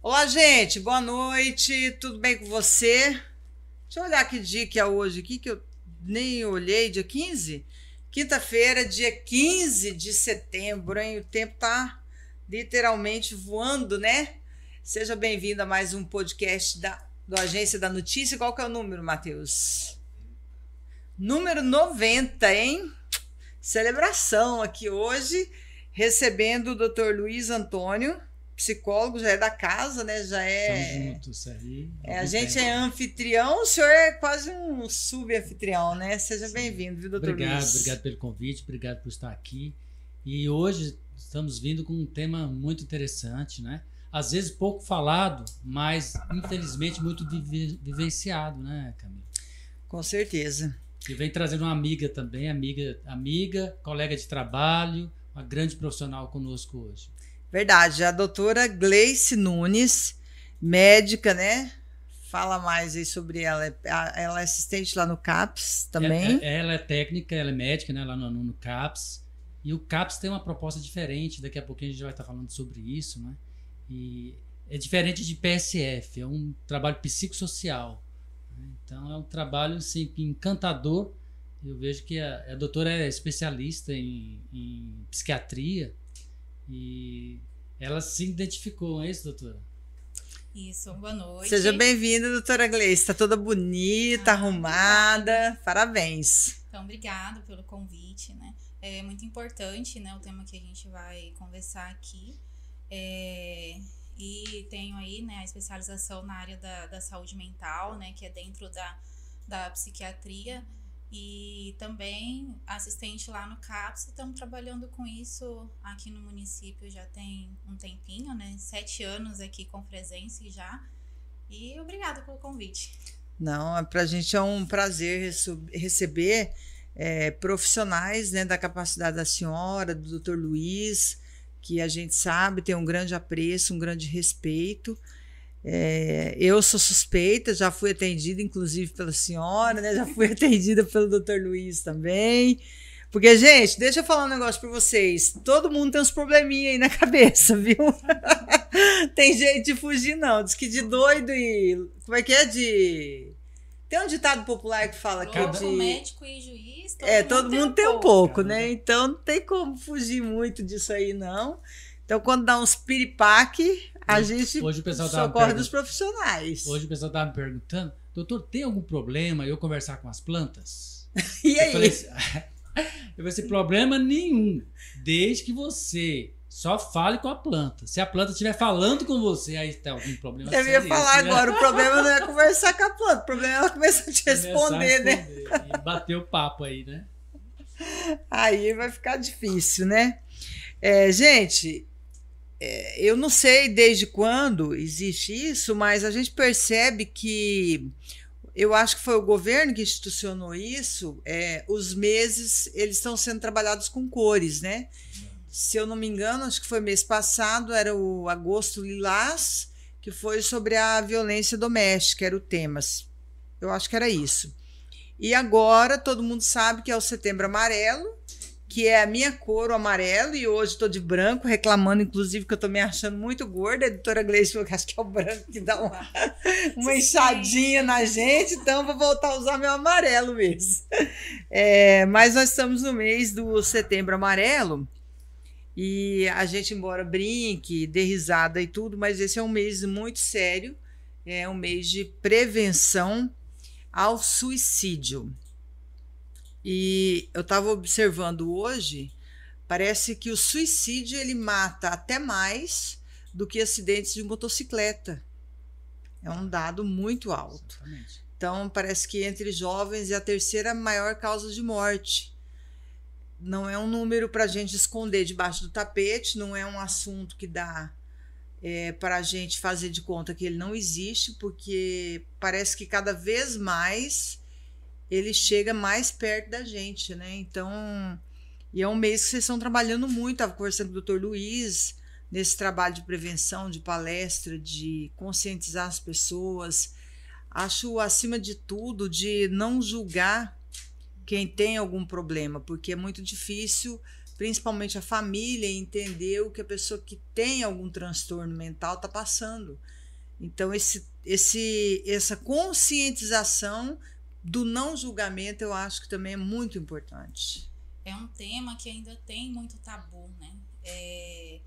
Olá, gente, boa noite, tudo bem com você? Deixa eu olhar que dia que é hoje aqui, que eu nem olhei, dia 15? Quinta-feira, dia 15 de setembro, hein? O tempo tá literalmente voando, né? Seja bem-vindo a mais um podcast da do Agência da Notícia. Qual que é o número, Matheus? Número 90, hein? Celebração aqui hoje, recebendo o Dr. Luiz Antônio, psicólogo, já é da casa, né? Já é. Estamos juntos aí. É, a gente tempo. é anfitrião, o senhor é quase um subanfitrião, né? Seja bem-vindo, viu, doutor obrigado, Luiz? Obrigado pelo convite, obrigado por estar aqui. E hoje estamos vindo com um tema muito interessante, né? Às vezes pouco falado, mas infelizmente muito vivenciado, né, Camila? Com certeza. E vem trazendo uma amiga também, amiga, amiga, colega de trabalho, uma grande profissional conosco hoje. Verdade, a doutora Gleice Nunes, médica, né? Fala mais aí sobre ela. Ela é assistente lá no CAPS também. É, é, ela é técnica, ela é médica, né? Lá no, no CAPS. E o CAPS tem uma proposta diferente, daqui a pouquinho a gente vai estar falando sobre isso, né? E é diferente de PSF, é um trabalho psicossocial. Né? Então é um trabalho assim, encantador. Eu vejo que a, a doutora é especialista em, em psiquiatria e ela se identificou, é isso, doutora? Isso, boa noite. Seja bem-vinda, doutora Gleice. Está toda bonita, ah, arrumada. Obrigada. Parabéns. Então, obrigado pelo convite, né? É muito importante, né, o tema que a gente vai conversar aqui. É, e tenho aí, né, a especialização na área da, da saúde mental, né, que é dentro da, da psiquiatria e também assistente lá no CAPS. Estamos trabalhando com isso aqui no município já tem um tempinho, né? Sete anos aqui com presença já. E obrigada pelo convite. Não, para a gente é um prazer receber é, profissionais né, da capacidade da senhora, do doutor Luiz, que a gente sabe tem um grande apreço, um grande respeito. É, eu sou suspeita, já fui atendida, inclusive, pela senhora, né? Já fui atendida pelo doutor Luiz também. Porque, gente, deixa eu falar um negócio para vocês. Todo mundo tem uns probleminha aí na cabeça, viu? tem jeito de fugir, não. Diz que de doido e. Como é que é? De. Tem um ditado popular que fala que é de. médico e juiz. Todo é, mundo todo mundo tem um, tem um pouco, pouco né? Então não tem como fugir muito disso aí, não. Então, quando dá uns piripaque, a gente hoje o pessoal socorre dos profissionais. Hoje o pessoal estava me perguntando, doutor, tem algum problema eu conversar com as plantas? e aí? Eu falei, eu falei assim, problema nenhum, desde que você só fale com a planta. Se a planta estiver falando com você, aí tem algum problema. Eu ia falar né? agora, o problema não é conversar com a planta, o problema é ela começar a te responder, a responder né? E bater o papo aí, né? Aí vai ficar difícil, né? É, gente, é, eu não sei desde quando existe isso, mas a gente percebe que eu acho que foi o governo que institucionou isso. É, os meses eles estão sendo trabalhados com cores, né? Se eu não me engano, acho que foi mês passado, era o agosto lilás, que foi sobre a violência doméstica, era o tema. Eu acho que era isso. E agora todo mundo sabe que é o setembro amarelo, que é a minha cor, o amarelo, e hoje estou de branco, reclamando, inclusive, que eu estou me achando muito gorda. A editora Gleice falou que acho que é o branco que dá uma, uma inchadinha na gente, então vou voltar a usar meu amarelo mesmo. É, mas nós estamos no mês do setembro amarelo, e a gente, embora brinque, dê risada e tudo, mas esse é um mês muito sério, é um mês de prevenção ao suicídio. E eu estava observando hoje, parece que o suicídio ele mata até mais do que acidentes de motocicleta. É um dado muito alto. Exatamente. Então, parece que entre jovens é a terceira maior causa de morte. Não é um número para a gente esconder debaixo do tapete, não é um assunto que dá é, para a gente fazer de conta que ele não existe, porque parece que cada vez mais ele chega mais perto da gente, né? Então, e é um mês que vocês estão trabalhando muito. Estava conversando com o doutor Luiz nesse trabalho de prevenção, de palestra, de conscientizar as pessoas. Acho, acima de tudo, de não julgar quem tem algum problema, porque é muito difícil principalmente a família, entender o que a pessoa que tem algum transtorno mental está passando. Então, esse, esse, essa conscientização do não julgamento eu acho que também é muito importante. É um tema que ainda tem muito tabu, né? É,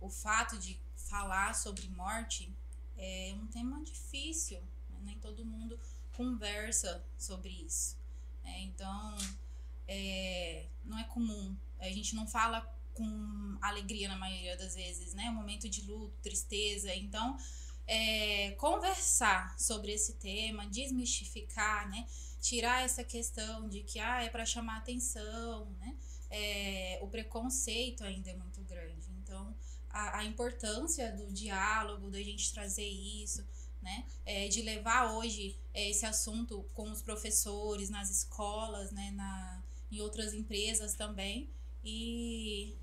o fato de falar sobre morte é um tema difícil, né? nem todo mundo conversa sobre isso. Né? Então, é, não é comum. A gente não fala com alegria na maioria das vezes, né? Um momento de luto, tristeza. Então, é, conversar sobre esse tema, desmistificar, né? Tirar essa questão de que ah, é para chamar atenção, né? É, o preconceito ainda é muito grande. Então, a, a importância do diálogo, da gente trazer isso, né? É, de levar hoje é, esse assunto com os professores nas escolas, né? Na, em outras empresas também e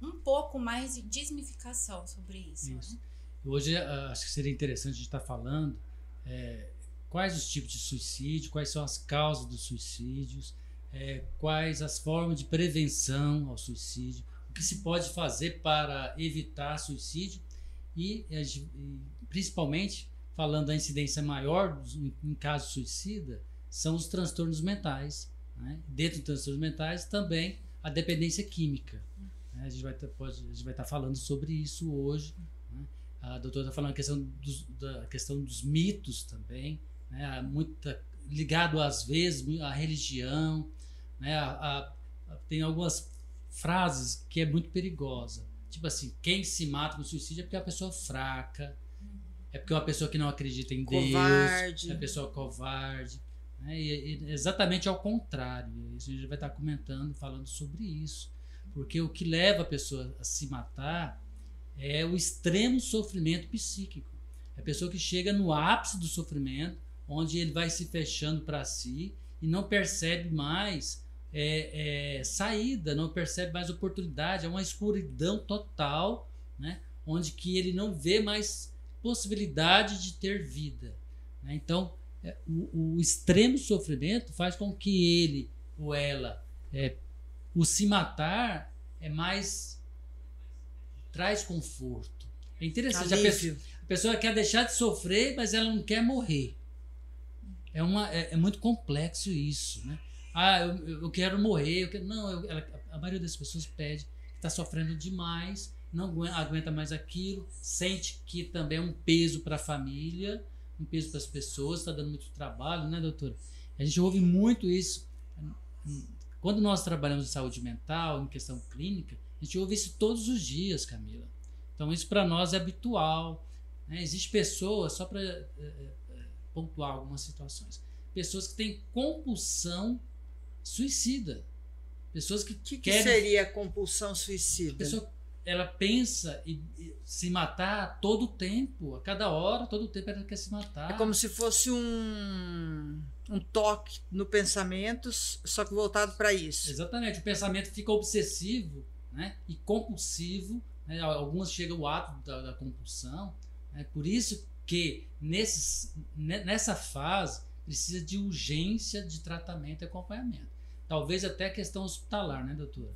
um pouco mais de desmificação sobre isso. isso. Né? Hoje ah, acho que seria interessante a gente estar falando é, quais os tipos de suicídio, quais são as causas dos suicídios, é, quais as formas de prevenção ao suicídio, o que se pode fazer para evitar suicídio e, e principalmente falando da incidência maior em caso suicida são os transtornos mentais né? Dentro dos transtornos mentais, também a dependência química. Né? A gente vai estar falando sobre isso hoje. Né? A doutora está falando a questão dos, da questão dos mitos também, né? muita, ligado às vezes à religião. Né? A, a, tem algumas frases que é muito perigosa. Tipo assim, quem se mata com suicídio é porque é uma pessoa fraca, é porque é uma pessoa que não acredita em covarde. Deus, é uma pessoa covarde. Né? E, e, exatamente ao contrário. A gente vai estar comentando, falando sobre isso. Porque o que leva a pessoa a se matar é o extremo sofrimento psíquico. É a pessoa que chega no ápice do sofrimento, onde ele vai se fechando para si e não percebe mais é, é, saída, não percebe mais oportunidade, é uma escuridão total, né? onde que ele não vê mais possibilidade de ter vida. Né? Então, é, o, o, extremo sofrimento faz com que ele ou ela é, o se matar é mais traz conforto é interessante a pessoa, a pessoa, quer deixar de sofrer mas ela não quer morrer é uma é, é muito complexo isso né ah eu, eu quero morrer eu quero, não eu, ela, a maioria das pessoas pede está sofrendo demais não aguenta mais aquilo sente que também é um peso para a família um peso para as pessoas, está dando muito trabalho, né, doutora? A gente ouve muito isso. Quando nós trabalhamos em saúde mental, em questão clínica, a gente ouve isso todos os dias, Camila. Então, isso para nós é habitual. Né? Existem pessoas, só para é, é, pontuar algumas situações, pessoas que têm compulsão suicida. Pessoas que, que, que seria compulsão suicida? A pessoa ela pensa em se matar a todo tempo, a cada hora, todo tempo ela quer se matar. É como se fosse um, um toque no pensamento, só que voltado para isso. Exatamente, o pensamento fica obsessivo né, e compulsivo, né, algumas chegam ao ato da, da compulsão, é por isso que nesses, nessa fase precisa de urgência de tratamento e acompanhamento. Talvez até questão hospitalar, né, doutora?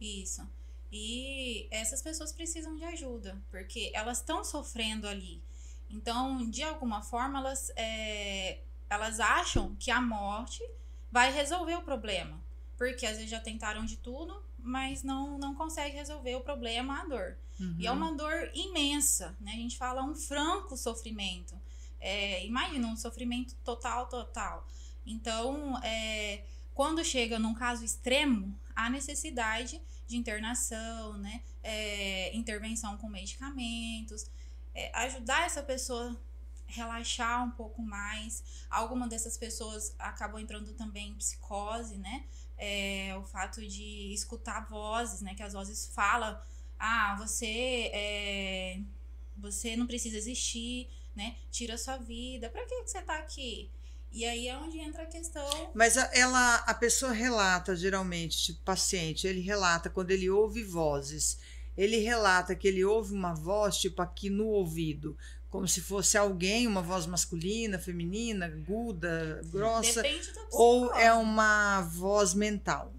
Isso. E essas pessoas precisam de ajuda, porque elas estão sofrendo ali. Então, de alguma forma, elas, é, elas acham que a morte vai resolver o problema. Porque às vezes já tentaram de tudo, mas não, não consegue resolver o problema, a dor. Uhum. E é uma dor imensa, né? A gente fala um franco sofrimento. É, imagina um sofrimento total, total. Então, é, quando chega num caso extremo, há necessidade de internação, né? É, intervenção com medicamentos, é, ajudar essa pessoa relaxar um pouco mais. Algumas dessas pessoas acabam entrando também em psicose, né? É, o fato de escutar vozes, né? Que as vozes falam, ah, você é, você não precisa existir, né? Tira a sua vida. Para que, você tá aqui? E aí é onde entra a questão. Mas a, ela, a pessoa relata, geralmente, tipo, paciente, ele relata quando ele ouve vozes. Ele relata que ele ouve uma voz, tipo, aqui no ouvido, como se fosse alguém, uma voz masculina, feminina, aguda, grossa. Ou é uma voz mental.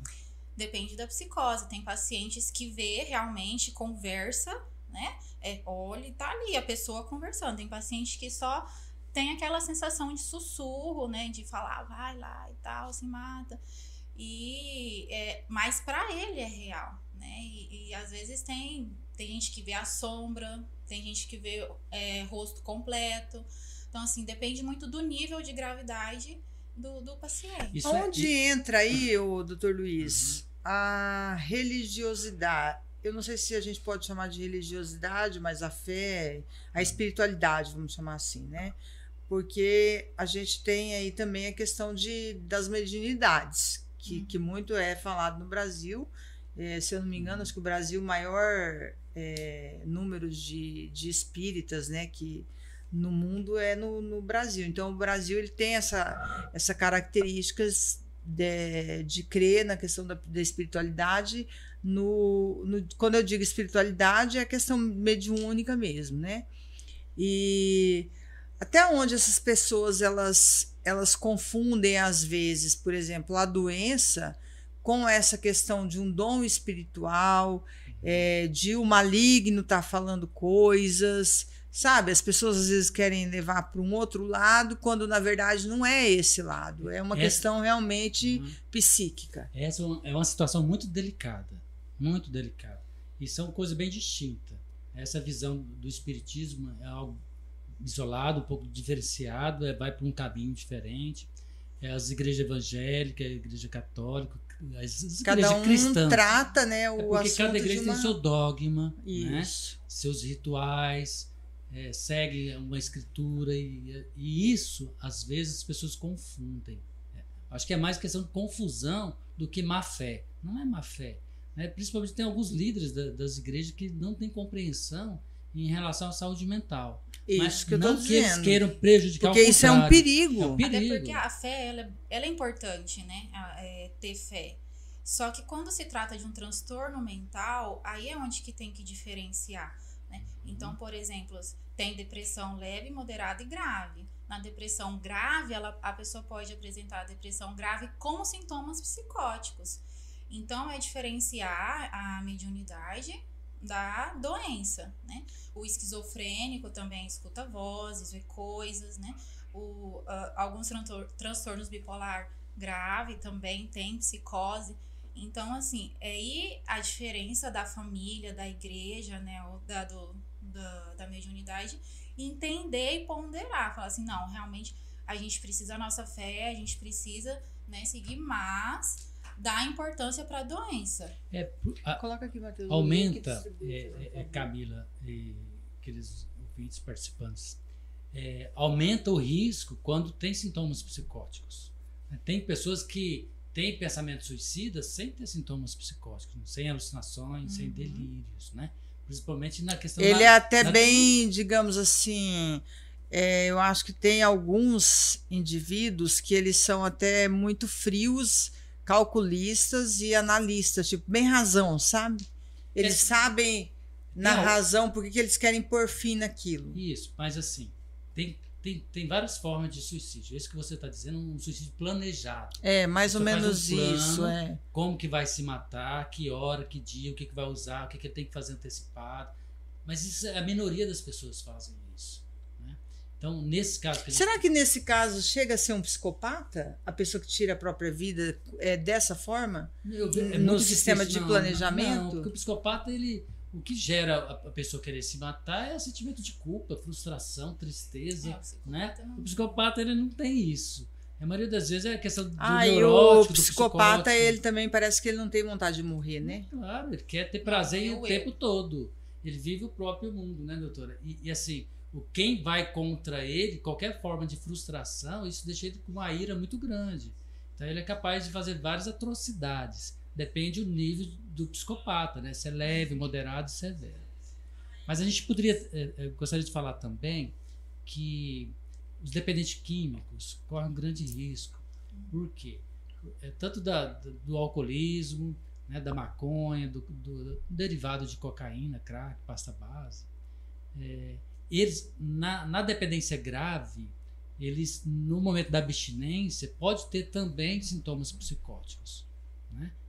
Depende da psicose. Tem pacientes que vê realmente, conversa, né? É, olha, tá ali a pessoa conversando. Tem paciente que só tem aquela sensação de sussurro, né? De falar, vai lá e tal, se mata. E é, mas para ele é real, né? E, e, às vezes tem tem gente que vê a sombra, tem gente que vê é, rosto completo. Então assim depende muito do nível de gravidade do, do paciente. Isso é Onde é... entra aí, o doutor Luiz, uhum. a religiosidade? Eu não sei se a gente pode chamar de religiosidade, mas a fé, a espiritualidade, vamos chamar assim, né? Porque a gente tem aí também a questão de, das mediunidades, que, uhum. que muito é falado no Brasil. É, se eu não me engano, acho que o Brasil, o maior é, número de, de espíritas, né? Que, no mundo é no, no, Brasil. Então, o Brasil ele tem essa, essa características de, de crer na questão da, da espiritualidade. No, no, quando eu digo espiritualidade, é a questão mediúnica mesmo, né? E até onde essas pessoas elas, elas confundem às vezes, por exemplo, a doença com essa questão de um dom espiritual, é, de o maligno estar tá falando coisas, Sabe, as pessoas às vezes querem levar para um outro lado, quando na verdade não é esse lado, é uma questão realmente uhum. psíquica. Essa é uma situação muito delicada, muito delicada. E são coisas bem distintas. Essa visão do espiritismo é algo isolado, um pouco diferenciado, é, vai para um caminho diferente. É, as igrejas evangélicas, a igreja católica, as, as cada igrejas um cristãs. trata, né, o é porque cada igreja uma... tem seu dogma, né, seus rituais, é, segue uma escritura e, e, isso às vezes as pessoas confundem. É, acho que é mais questão de confusão do que má fé. Não é má fé. Né? Principalmente tem alguns líderes da, das igrejas que não têm compreensão em relação à saúde mental. Isso Mas que eu não tô que eles queiram prejudicar Porque isso é um perigo. É um perigo. Até porque a fé ela, ela é importante, né? É, ter fé. Só que quando se trata de um transtorno mental, aí é onde que tem que diferenciar. Então, uhum. por exemplo, tem depressão leve, moderada e grave. Na depressão grave, ela, a pessoa pode apresentar depressão grave com sintomas psicóticos. Então, é diferenciar a mediunidade da doença, né? O esquizofrênico também escuta vozes, vê coisas, né? O, uh, alguns transtornos bipolar grave também tem psicose. Então, assim, é aí a diferença da família, da igreja, né? Ou da, do, da, da mediunidade, entender e ponderar. Falar assim, não, realmente a gente precisa da nossa fé, a gente precisa né, seguir, mas dá importância para a doença. É, a, Coloca aqui, Matheus. Aumenta, é, é, Camila, e aqueles ouvintes participantes, é, aumenta o risco quando tem sintomas psicóticos. Tem pessoas que têm pensamentos suicidas sem ter sintomas psicóticos, sem alucinações, uhum. sem delírios, né? Principalmente na questão Ele da, é até bem, digamos assim, é, eu acho que tem alguns indivíduos que eles são até muito frios, calculistas e analistas, tipo, bem razão, sabe? Eles é, sabem na não, razão porque que eles querem pôr fim naquilo. Isso, mas assim, tem tem, tem várias formas de suicídio. Esse que você está dizendo, um suicídio planejado. É, mais ou menos um plano, isso. É. Como que vai se matar, que hora, que dia, o que, que vai usar, o que, que ele tem que fazer antecipado. Mas isso, a minoria das pessoas fazem isso. Né? Então, nesse caso. Que Será gente... que nesse caso chega a ser um psicopata? A pessoa que tira a própria vida é dessa forma? Eu, é no sistema difícil, de planejamento? Não, porque o psicopata ele o que gera a pessoa querer se matar é o sentimento de culpa, frustração, tristeza, é, o né? Não... O psicopata ele não tem isso. A maioria das vezes é a questão do ah, neurótico, o psicopata ele também parece que ele não tem vontade de morrer, né? Claro, ele quer ter prazer não, o tempo todo. Ele vive o próprio mundo, né, doutora? E, e, assim, o quem vai contra ele, qualquer forma de frustração, isso deixa ele com uma ira muito grande. Então ele é capaz de fazer várias atrocidades. Depende do nível do psicopata, né? Se é leve, moderado, severo. Mas a gente poderia, é, é, gostaria de falar também que os dependentes químicos correm um grande risco. Por quê? É, tanto da, do alcoolismo, né, da maconha, do, do, do, derivado de cocaína, crack, pasta base. É, eles, na, na dependência grave, eles, no momento da abstinência, pode ter também sintomas psicóticos.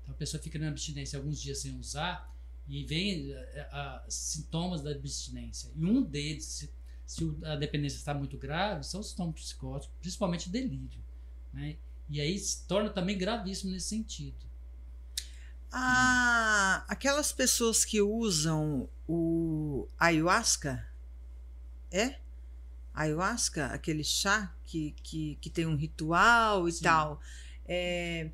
Então a pessoa fica na abstinência alguns dias sem usar e vem eh, a, sintomas da abstinência. E um deles, se, se a dependência está muito grave, são os sintomas psicóticos, principalmente delírio. Né? E aí se torna também gravíssimo nesse sentido. Ah, aquelas pessoas que usam o ayahuasca, é? Ayahuasca, aquele chá que, que, que tem um ritual e Sim. tal. É,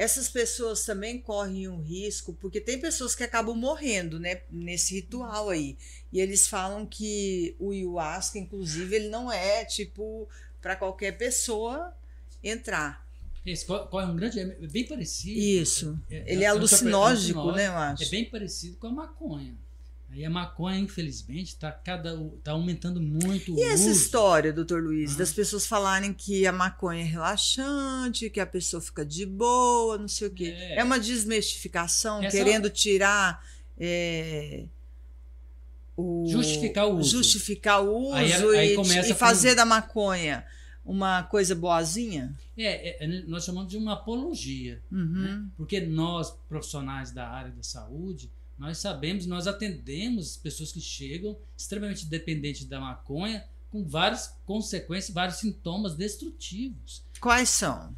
essas pessoas também correm um risco, porque tem pessoas que acabam morrendo, né, nesse ritual aí. E eles falam que o ayahuasca, inclusive, ele não é tipo para qualquer pessoa entrar. Esse corre um grande. É bem parecido. Isso. É, é Ele é, é alucinógico, né, eu acho. É bem parecido com a maconha. Aí a maconha, infelizmente, está cada tá aumentando muito. E essa uso. história, doutor Luiz, ah. das pessoas falarem que a maconha é relaxante, que a pessoa fica de boa, não sei o quê. É, é uma desmistificação, essa querendo tirar. É, o, justificar o uso. Justificar o uso aí, aí e, e fazer com... da maconha uma coisa boazinha? É, é, é nós chamamos de uma apologia. Uhum. Né? Porque nós, profissionais da área da saúde, nós sabemos, nós atendemos pessoas que chegam extremamente dependentes da maconha, com várias consequências, vários sintomas destrutivos. Quais são?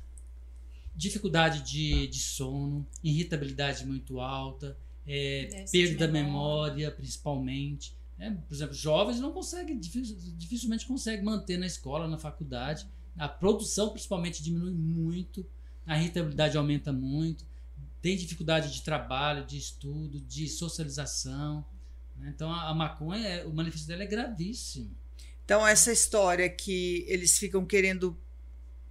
Dificuldade de, de sono, irritabilidade muito alta, é, perda da memória, principalmente. É, por exemplo, jovens não conseguem, dificilmente conseguem manter na escola, na faculdade. A produção, principalmente, diminui muito, a irritabilidade aumenta muito, tem dificuldade de trabalho, de estudo, de socialização. Né? Então, a, a maconha, é, o manifesto dela é gravíssimo. Então, essa história que eles ficam querendo,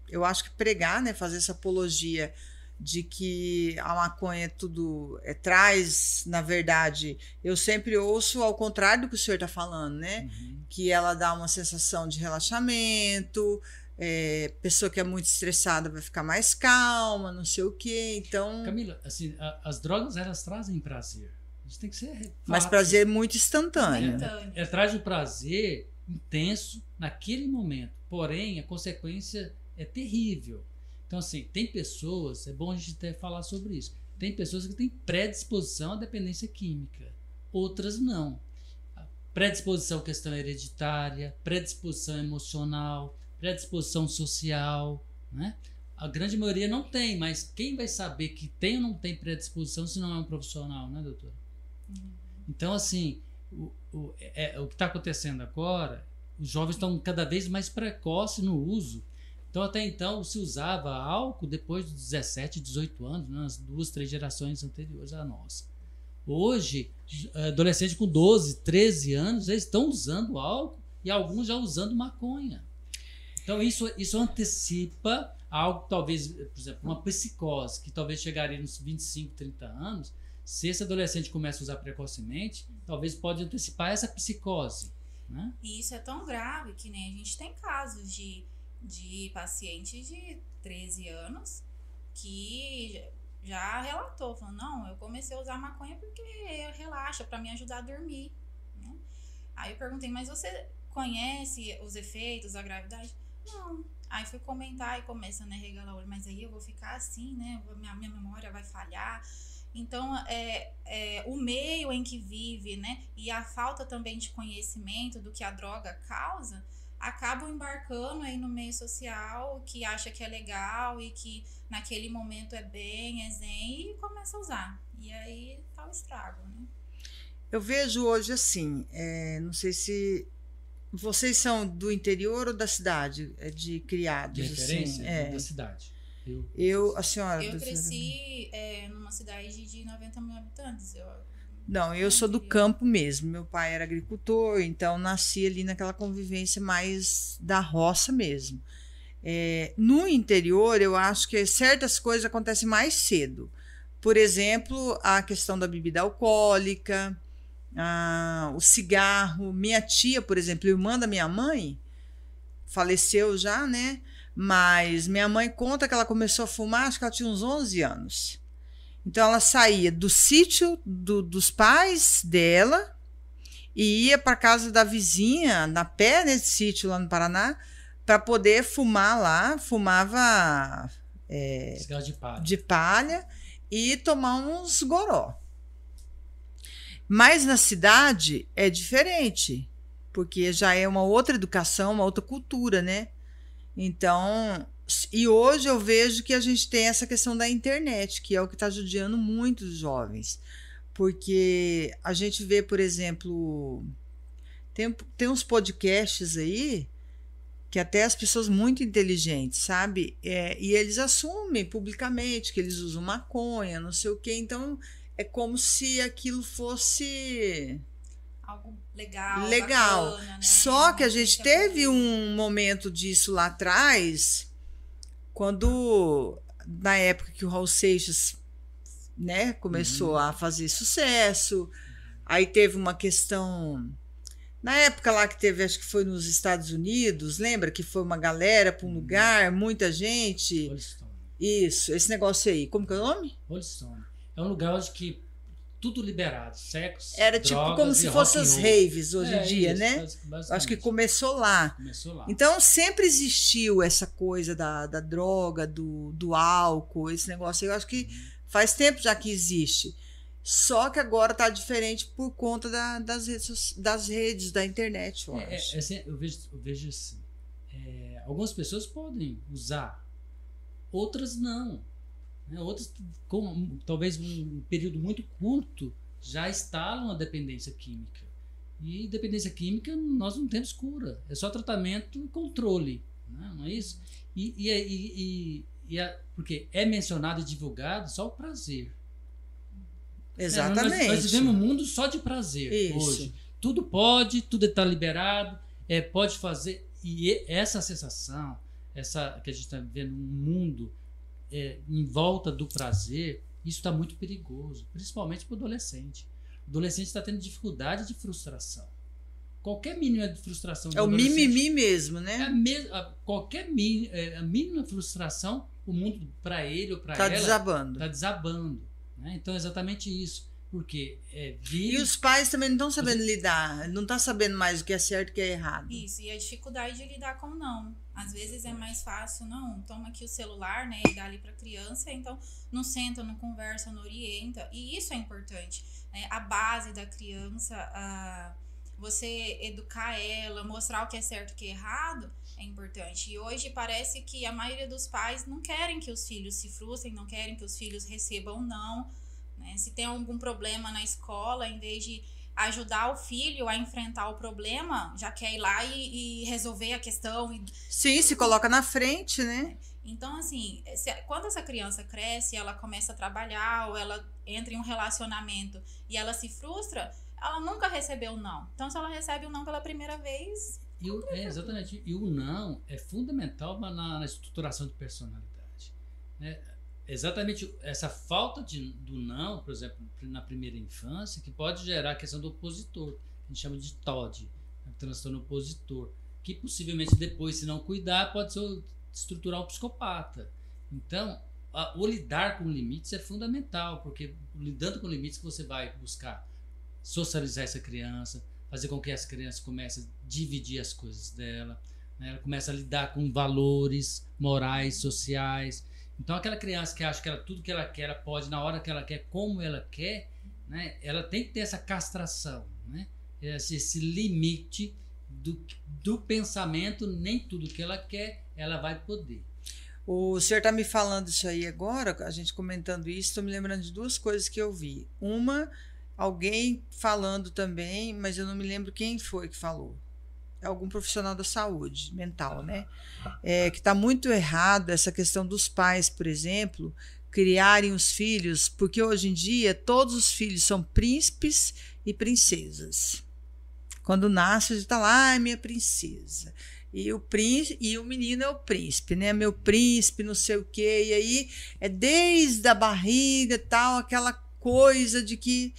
eu acho que pregar, né, fazer essa apologia de que a maconha é tudo é, traz, na verdade, eu sempre ouço ao contrário do que o senhor está falando, né? Uhum. Que ela dá uma sensação de relaxamento, é, pessoa que é muito estressada vai ficar mais calma, não sei o quê. Então. Camila, assim, a, as drogas elas trazem prazer. Isso tem que ser. Mas prazer muito instantâneo. É, é, traz o prazer intenso naquele momento. Porém, a consequência é terrível. Então, assim, tem pessoas, é bom a gente até falar sobre isso. Tem pessoas que têm predisposição à dependência química, outras não. Predisposição à questão hereditária, predisposição emocional, predisposição social, né? A grande maioria não tem, mas quem vai saber que tem ou não tem predisposição se não é um profissional, né, doutor? Uhum. Então, assim, o, o, é, o que está acontecendo agora, os jovens estão cada vez mais precoces no uso então, até então, se usava álcool depois dos 17, 18 anos, né, nas duas, três gerações anteriores à nossa. Hoje, adolescentes com 12, 13 anos, eles estão usando álcool e alguns já usando maconha. Então, isso, isso antecipa algo, talvez, por exemplo, uma psicose, que talvez chegaria nos 25, 30 anos. Se esse adolescente começa a usar precocemente, talvez pode antecipar essa psicose. Né? E isso é tão grave que nem a gente tem casos de de paciente de 13 anos que já relatou, falou, não, eu comecei a usar maconha porque relaxa, para me ajudar a dormir. Né? Aí eu perguntei, mas você conhece os efeitos da gravidade? Não. Aí fui comentar e começa, né, regalar o olho, mas aí eu vou ficar assim, né, minha, minha memória vai falhar. Então, é, é, o meio em que vive, né, e a falta também de conhecimento do que a droga causa, acabam embarcando aí no meio social, que acha que é legal e que naquele momento é bem, é zen, e começa a usar. E aí tá o estrago, né? Eu vejo hoje assim, é, não sei se vocês são do interior ou da cidade, é de criados? De referência? Assim, é. Da cidade. Eu, eu a senhora. Eu cresci é, numa cidade de 90 mil habitantes. Eu não, eu sou do campo mesmo. Meu pai era agricultor, então nasci ali naquela convivência mais da roça mesmo. É, no interior, eu acho que certas coisas acontecem mais cedo. Por exemplo, a questão da bebida alcoólica, a, o cigarro. Minha tia, por exemplo, irmã da minha mãe, faleceu já, né? Mas minha mãe conta que ela começou a fumar, acho que ela tinha uns 11 anos. Então ela saía do sítio do, dos pais dela e ia para casa da vizinha, na pé nesse sítio lá no Paraná, para poder fumar lá. Fumava é, de palha. de palha e tomar uns goró. Mas na cidade é diferente, porque já é uma outra educação, uma outra cultura, né? Então, e hoje eu vejo que a gente tem essa questão da internet, que é o que está judiando muito os jovens. Porque a gente vê, por exemplo, tem, tem uns podcasts aí que até as pessoas muito inteligentes, sabe? É, e eles assumem publicamente que eles usam maconha, não sei o quê. Então, é como se aquilo fosse algo legal. Legal. Bacana, né? Só que a gente teve um momento disso lá atrás, quando na época que o Raul Seixas, né, começou uhum. a fazer sucesso, aí teve uma questão na época lá que teve, acho que foi nos Estados Unidos, lembra que foi uma galera para um uhum. lugar, muita gente. Holstone. Isso, esse negócio aí. Como que é o nome? Holstone. É um lugar onde que tudo liberado, sexo. Era tipo como se fossem as raves hoje é, em dia, isso, né? Acho que começou lá. começou lá. Então sempre existiu essa coisa da, da droga, do, do álcool, esse negócio. Eu acho que faz tempo já que existe. Só que agora está diferente por conta da, das, redes, das redes da internet, eu é, acho. É, assim, eu, vejo, eu vejo assim. É, algumas pessoas podem usar, outras não. Né? Outras, com talvez um período muito curto, já instalam a dependência química. E dependência química nós não temos cura. É só tratamento e controle. Né? Não é isso? E, e, e, e, e porque é mencionado e divulgado só o prazer. Exatamente. É, nós, nós, vivemos um mundo só de prazer Isso. hoje. Tudo pode, tudo está liberado, é, pode fazer. E essa sensação, essa que a gente está vivendo um mundo é, em volta do prazer, isso está muito perigoso, principalmente para o adolescente. O adolescente está tendo dificuldade de frustração. Qualquer mínima de frustração. É o mimimi mesmo, né? É a me, a, qualquer mi, é, a mínima frustração, o mundo para ele ou para tá ela. Está desabando. Está desabando. Né? Então, é exatamente isso. Porque é, E os pais também não estão sabendo lidar, não estão sabendo mais o que é certo e o que é errado. Isso, e a dificuldade de lidar com não. Às vezes é mais fácil, não, toma aqui o celular, né, e dá ali para criança, então não senta, não conversa, não orienta. E isso é importante. Né? A base da criança, a, você educar ela, mostrar o que é certo e o que é errado, é importante. E hoje parece que a maioria dos pais não querem que os filhos se frustrem, não querem que os filhos recebam não. Né? Se tem algum problema na escola, em vez de ajudar o filho a enfrentar o problema, já quer ir lá e, e resolver a questão. E... Sim, se coloca na frente, né? Então, assim, se, quando essa criança cresce, ela começa a trabalhar, ou ela entra em um relacionamento e ela se frustra, ela nunca recebeu não. Então, se ela recebe o não pela primeira vez. E o, é, exatamente. E o não é fundamental na, na estruturação de personalidade. Né? Exatamente essa falta de, do não, por exemplo, na primeira infância, que pode gerar a questão do opositor, a gente chama de TOD, né? transtorno opositor, que possivelmente depois, se não cuidar, pode ser estruturar um psicopata. Então, a, o lidar com limites é fundamental, porque lidando com limites você vai buscar socializar essa criança, fazer com que essa criança comece a dividir as coisas dela, né? ela começa a lidar com valores morais, sociais. Então, aquela criança que acha que ela, tudo que ela quer, ela pode na hora que ela quer, como ela quer, né? ela tem que ter essa castração, né? esse, esse limite do, do pensamento, nem tudo que ela quer, ela vai poder. O senhor está me falando isso aí agora, a gente comentando isso, estou me lembrando de duas coisas que eu vi. Uma alguém falando também, mas eu não me lembro quem foi que falou. Algum profissional da saúde mental, né? É, que está muito errado essa questão dos pais, por exemplo, criarem os filhos, porque hoje em dia todos os filhos são príncipes e princesas. Quando nasce, está lá, ai, minha princesa. E o príncipe, e o menino é o príncipe, né? Meu príncipe, não sei o quê. E aí é desde a barriga tal, aquela coisa de que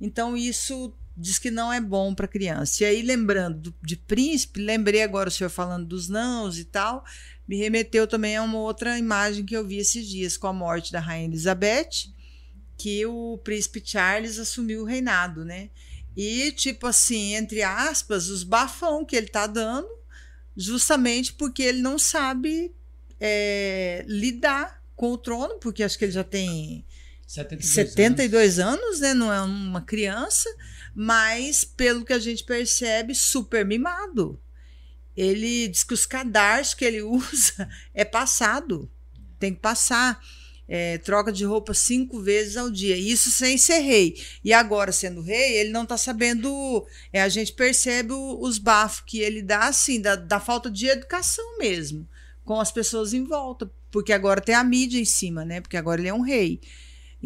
então, isso diz que não é bom para criança. E aí, lembrando de príncipe, lembrei agora o senhor falando dos nãos e tal, me remeteu também a uma outra imagem que eu vi esses dias com a morte da rainha Elizabeth, que o príncipe Charles assumiu o reinado, né? E, tipo assim, entre aspas, os bafão que ele tá dando, justamente porque ele não sabe é, lidar com o trono, porque acho que ele já tem 72, 72 anos. anos, né? Não é uma criança, mas pelo que a gente percebe, super mimado. Ele diz que os cadarços que ele usa é passado. Tem que passar. É, troca de roupa cinco vezes ao dia. Isso sem ser rei. E agora, sendo rei, ele não está sabendo. É, a gente percebe o, os bafos que ele dá, assim, da, da falta de educação mesmo, com as pessoas em volta. Porque agora tem a mídia em cima, né? Porque agora ele é um rei.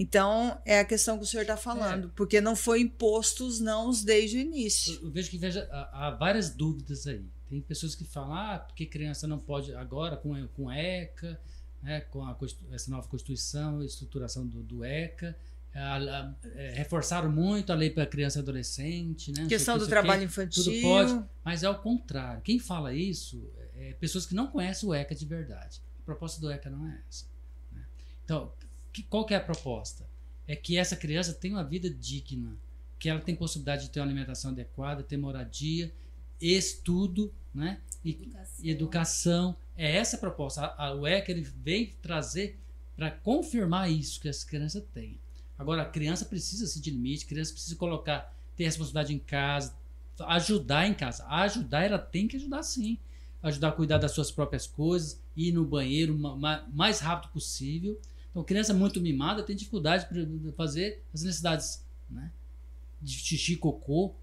Então, é a questão que o senhor está falando, é. porque não foi imposto os nãos desde o início. Eu, eu vejo que veja, há, várias dúvidas aí. Tem pessoas que falam, ah, porque criança não pode agora com, com ECA, né, com a, essa nova Constituição, estruturação do, do ECA. A, a, é, reforçaram muito a lei para criança e adolescente, né? Questão do trabalho infantil. Tudo pode, mas é o contrário. Quem fala isso é pessoas que não conhecem o ECA de verdade. A proposta do ECA não é essa. Né? Então, que, qual que é a proposta? É que essa criança tenha uma vida digna, que ela tem possibilidade de ter uma alimentação adequada, ter moradia, estudo, né? E educação. Educação. É essa a proposta. A, a, o ECA ele vem trazer para confirmar isso que essa criança tem. Agora, a criança precisa se de limite, a criança precisa colocar, ter responsabilidade em casa, ajudar em casa. Ajudar, ela tem que ajudar sim. Ajudar a cuidar das suas próprias coisas, ir no banheiro o mais rápido possível então, criança muito mimada tem dificuldade para fazer as necessidades né? de xixi, cocô.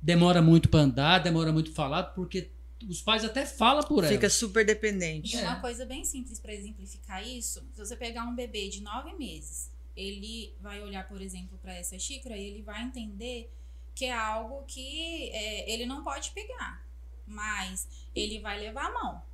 Demora muito para andar, demora muito para falar, porque os pais até falam por ela. Fica super dependente. E uma coisa bem simples para exemplificar isso: se você pegar um bebê de nove meses, ele vai olhar, por exemplo, para essa xícara e ele vai entender que é algo que é, ele não pode pegar, mas ele vai levar a mão.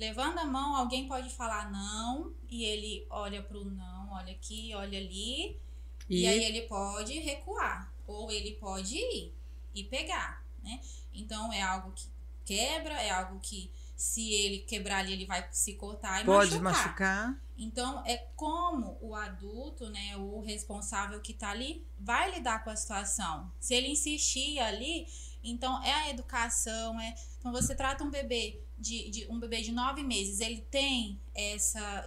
Levando a mão, alguém pode falar não, e ele olha para o não, olha aqui, olha ali, e... e aí ele pode recuar, ou ele pode ir e pegar, né? Então é algo que quebra, é algo que se ele quebrar ali, ele vai se cortar e Pode machucar. machucar. Então, é como o adulto, né, o responsável que tá ali, vai lidar com a situação. Se ele insistir ali, então é a educação, é. Então você trata um bebê de, de um bebê de nove meses, ele tem essa.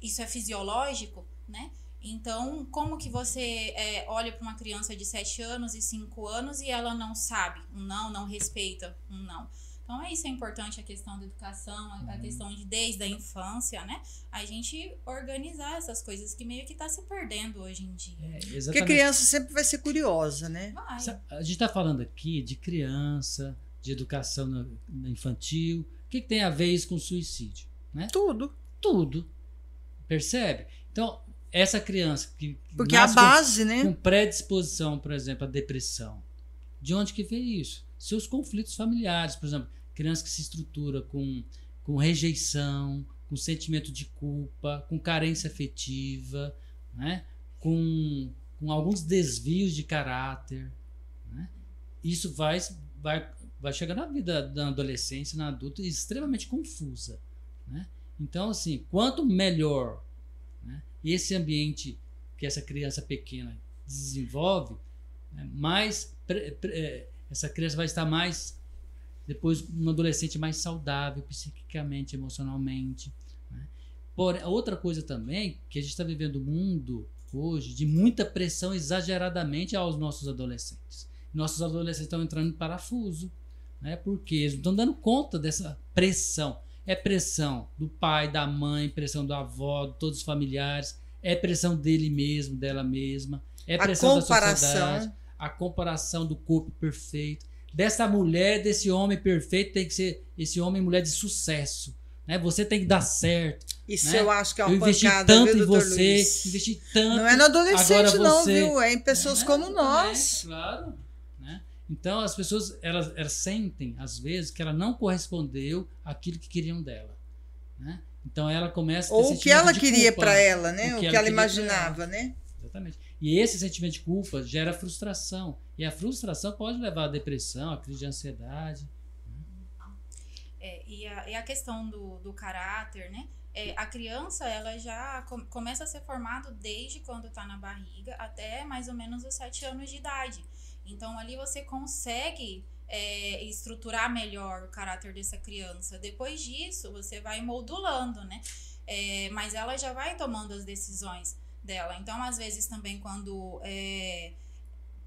Isso é fisiológico, né? Então, como que você é, olha para uma criança de sete anos e cinco anos e ela não sabe um não, não respeita um não? Então, é isso é importante, a questão da educação, a, uhum. questão de desde a infância, né? A gente organizar essas coisas que meio que está se perdendo hoje em dia. É, Porque a criança sempre vai ser curiosa, né? Vai. A gente está falando aqui de criança, de educação infantil. Que, que, tem a ver isso com suicídio? Né? Tudo. Tudo. Percebe? Então, essa criança que. Porque a base, com, né? Com predisposição, por exemplo, à depressão. De onde que veio isso? Seus conflitos familiares, por exemplo criança que se estrutura com, com rejeição, com sentimento de culpa, com carência afetiva, né? com, com alguns desvios de caráter. Né? Isso vai, vai, vai chegar na vida da adolescência, na adulta, extremamente confusa. Né? Então, assim, quanto melhor né, esse ambiente que essa criança pequena desenvolve, né, mais é, essa criança vai estar mais depois um adolescente mais saudável psiquicamente, emocionalmente. Né? Outra coisa também, que a gente está vivendo um mundo hoje de muita pressão exageradamente aos nossos adolescentes. Nossos adolescentes estão entrando em parafuso, né? porque eles não estão dando conta dessa pressão. É pressão do pai, da mãe, pressão do avó, de todos os familiares, é pressão dele mesmo, dela mesma, é pressão da sociedade, a comparação do corpo perfeito dessa mulher, desse homem perfeito, tem que ser esse homem e mulher de sucesso. Né? Você tem que dar certo. Isso né? eu acho que é uma eu investi pancada, tanto viu, em você, Luiz? investi tanto. Não é no adolescente, você, não, viu? É em pessoas é, como nós. Claro. Né? Então as pessoas elas, elas sentem, às vezes, que ela não correspondeu àquilo que queriam dela. Né? Então ela começa a Ou o que ela queria para ela, né? O que, o que ela, ela imaginava, né? Exatamente. E esse sentimento de culpa gera frustração. E a frustração pode levar à depressão, à crise de ansiedade. É, e, a, e a questão do, do caráter, né? É, a criança, ela já com, começa a ser formada desde quando está na barriga até mais ou menos os sete anos de idade. Então, ali você consegue é, estruturar melhor o caráter dessa criança. Depois disso, você vai moldulando, né? É, mas ela já vai tomando as decisões dela. Então, às vezes, também quando é,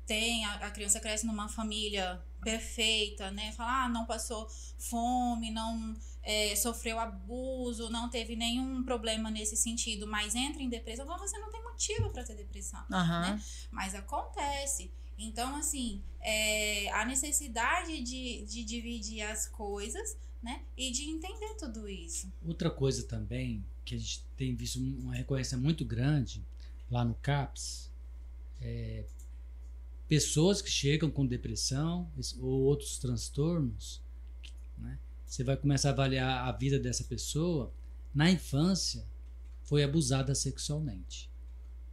tem, a, a, criança cresce numa família perfeita, né? Fala, ah, não passou fome, não é, sofreu abuso, não teve nenhum problema nesse sentido, mas entra em depressão, você não tem motivo para ter depressão, uhum. né? Mas acontece. Então, assim, é, a necessidade de, de dividir as coisas, né? E de entender tudo isso. Outra coisa também que a gente tem visto uma recorrência muito grande lá no CAPS é pessoas que chegam com depressão ou outros transtornos, né? Você vai começar a avaliar a vida dessa pessoa na infância foi abusada sexualmente.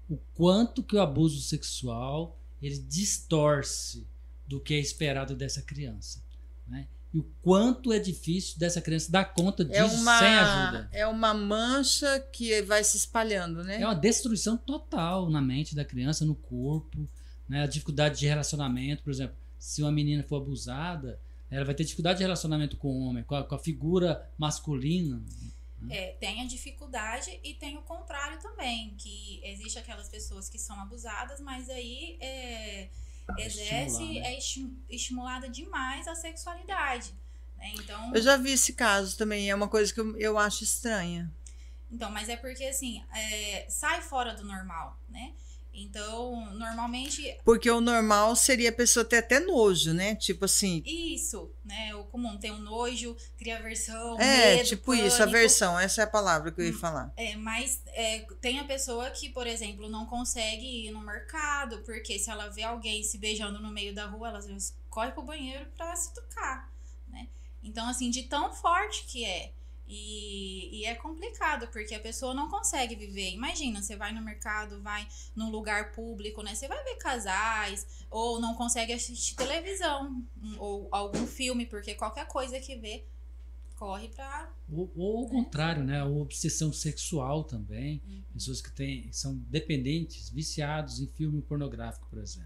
O quanto que o abuso sexual ele distorce do que é esperado dessa criança, né? E o quanto é difícil dessa criança dar conta é disso é uma, sem ajuda. É uma mancha que vai se espalhando, né? É uma destruição total na mente da criança, no corpo, né? A dificuldade de relacionamento, por exemplo, se uma menina for abusada, ela vai ter dificuldade de relacionamento com o homem, com a, com a figura masculina. Né? É, tem a dificuldade e tem o contrário também, que existe aquelas pessoas que são abusadas, mas aí é, exerce, né? é estimulada demais a sexualidade. Né? Então, eu já vi esse caso também, é uma coisa que eu, eu acho estranha. Então, mas é porque assim, é, sai fora do normal, né? Então, normalmente. Porque o normal seria a pessoa ter até nojo, né? Tipo assim. Isso, né? O comum tem o nojo, cria aversão. É, medo, tipo pânico. isso, aversão, essa é a palavra que eu ia hum, falar. É, mas é, tem a pessoa que, por exemplo, não consegue ir no mercado, porque se ela vê alguém se beijando no meio da rua, ela às vezes corre pro banheiro pra se tocar, né? Então, assim, de tão forte que é. E, e, é complicado, porque a pessoa não consegue viver. Imagina, você vai no mercado, vai num lugar público, né? Você vai ver casais, ou não consegue assistir televisão, ou algum filme, porque qualquer coisa que vê corre pra. Ou, ou ao contrário, né? A obsessão sexual também. Uhum. Pessoas que têm, são dependentes, viciados em filme pornográfico, por exemplo.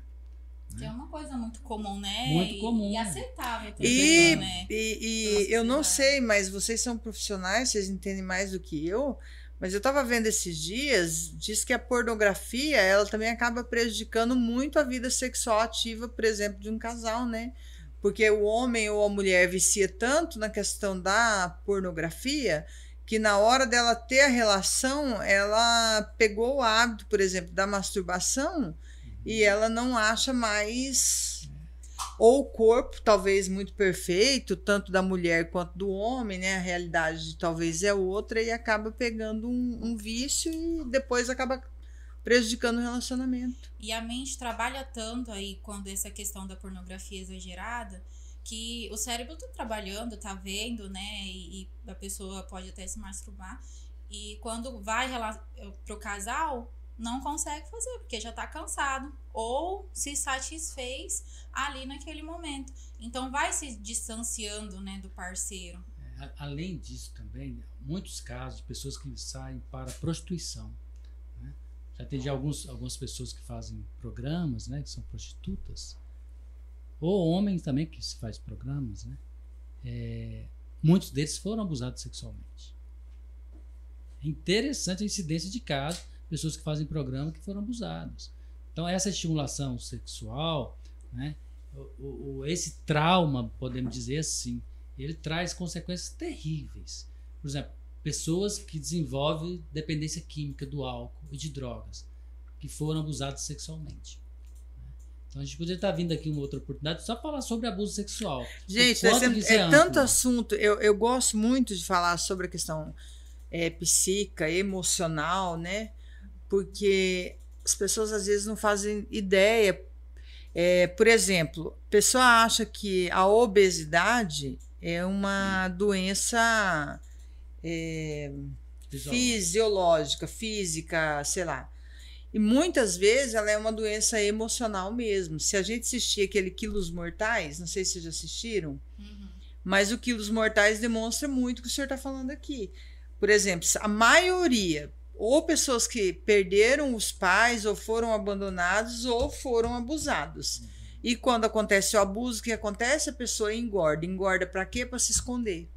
Que é uma coisa muito comum, né? Muito comum. E, aceitável também, e, né? E, e eu não sei, mas vocês são profissionais, vocês entendem mais do que eu. Mas eu estava vendo esses dias, diz que a pornografia, ela também acaba prejudicando muito a vida sexual ativa, por exemplo, de um casal, né? Porque o homem ou a mulher vicia tanto na questão da pornografia que na hora dela ter a relação, ela pegou o hábito, por exemplo, da masturbação e ela não acha mais ou o corpo talvez muito perfeito, tanto da mulher quanto do homem, né? A realidade talvez é outra e acaba pegando um, um vício e depois acaba prejudicando o relacionamento. E a mente trabalha tanto aí quando essa questão da pornografia exagerada que o cérebro tá trabalhando, tá vendo, né? E, e a pessoa pode até se masturbar. E quando vai pro casal, não consegue fazer, porque já está cansado ou se satisfez ali naquele momento. Então vai se distanciando né, do parceiro. É, além disso também, muitos casos de pessoas que saem para prostituição. Né? Já tem alguns, algumas pessoas que fazem programas, né, que são prostitutas, ou homens também que se faz programas, né? É, muitos deles foram abusados sexualmente. É interessante a incidência de casos pessoas que fazem programa que foram abusadas. Então, essa estimulação sexual, né, o, o, esse trauma, podemos dizer assim, ele traz consequências terríveis. Por exemplo, pessoas que desenvolvem dependência química do álcool e de drogas, que foram abusadas sexualmente. Então a gente poderia estar vindo aqui uma outra oportunidade só falar sobre abuso sexual. Gente, é, é, é tanto assunto. Eu, eu gosto muito de falar sobre a questão é, psíquica, emocional, né? Porque as pessoas às vezes não fazem ideia. É, por exemplo, a pessoa acha que a obesidade é uma doença é, fisiológica, física, sei lá. E muitas vezes ela é uma doença emocional mesmo. Se a gente assistir aquele Quilos Mortais, não sei se vocês já assistiram, uhum. mas o Quilos Mortais demonstra muito o que o senhor está falando aqui. Por exemplo, a maioria, ou pessoas que perderam os pais, ou foram abandonados, ou foram abusados. Uhum. E quando acontece o abuso, o que acontece? A pessoa engorda. Engorda para quê? Para se esconder.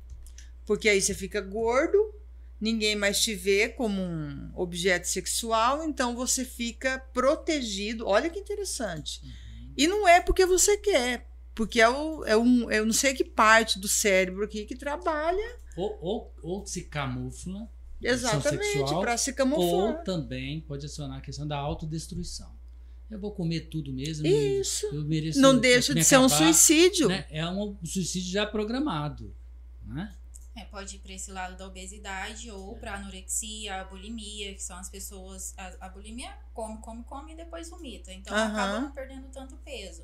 Porque aí você fica gordo, ninguém mais te vê como um objeto sexual, então você fica protegido. Olha que interessante. Uhum. E não é porque você quer, porque é, o, é um, eu não sei que parte do cérebro aqui que trabalha Ou, ou, ou se camufla, exatamente para se ou camuflar. também pode acionar a questão da autodestruição. Eu vou comer tudo mesmo. Isso. Eu mereço Não deixa me de ser um acabar, suicídio. né? É um suicídio já programado. Né? É, pode ir para esse lado da obesidade ou para anorexia, a bulimia, que são as pessoas. A, a bulimia come, come, come e depois vomita. Então acaba não perdendo tanto peso.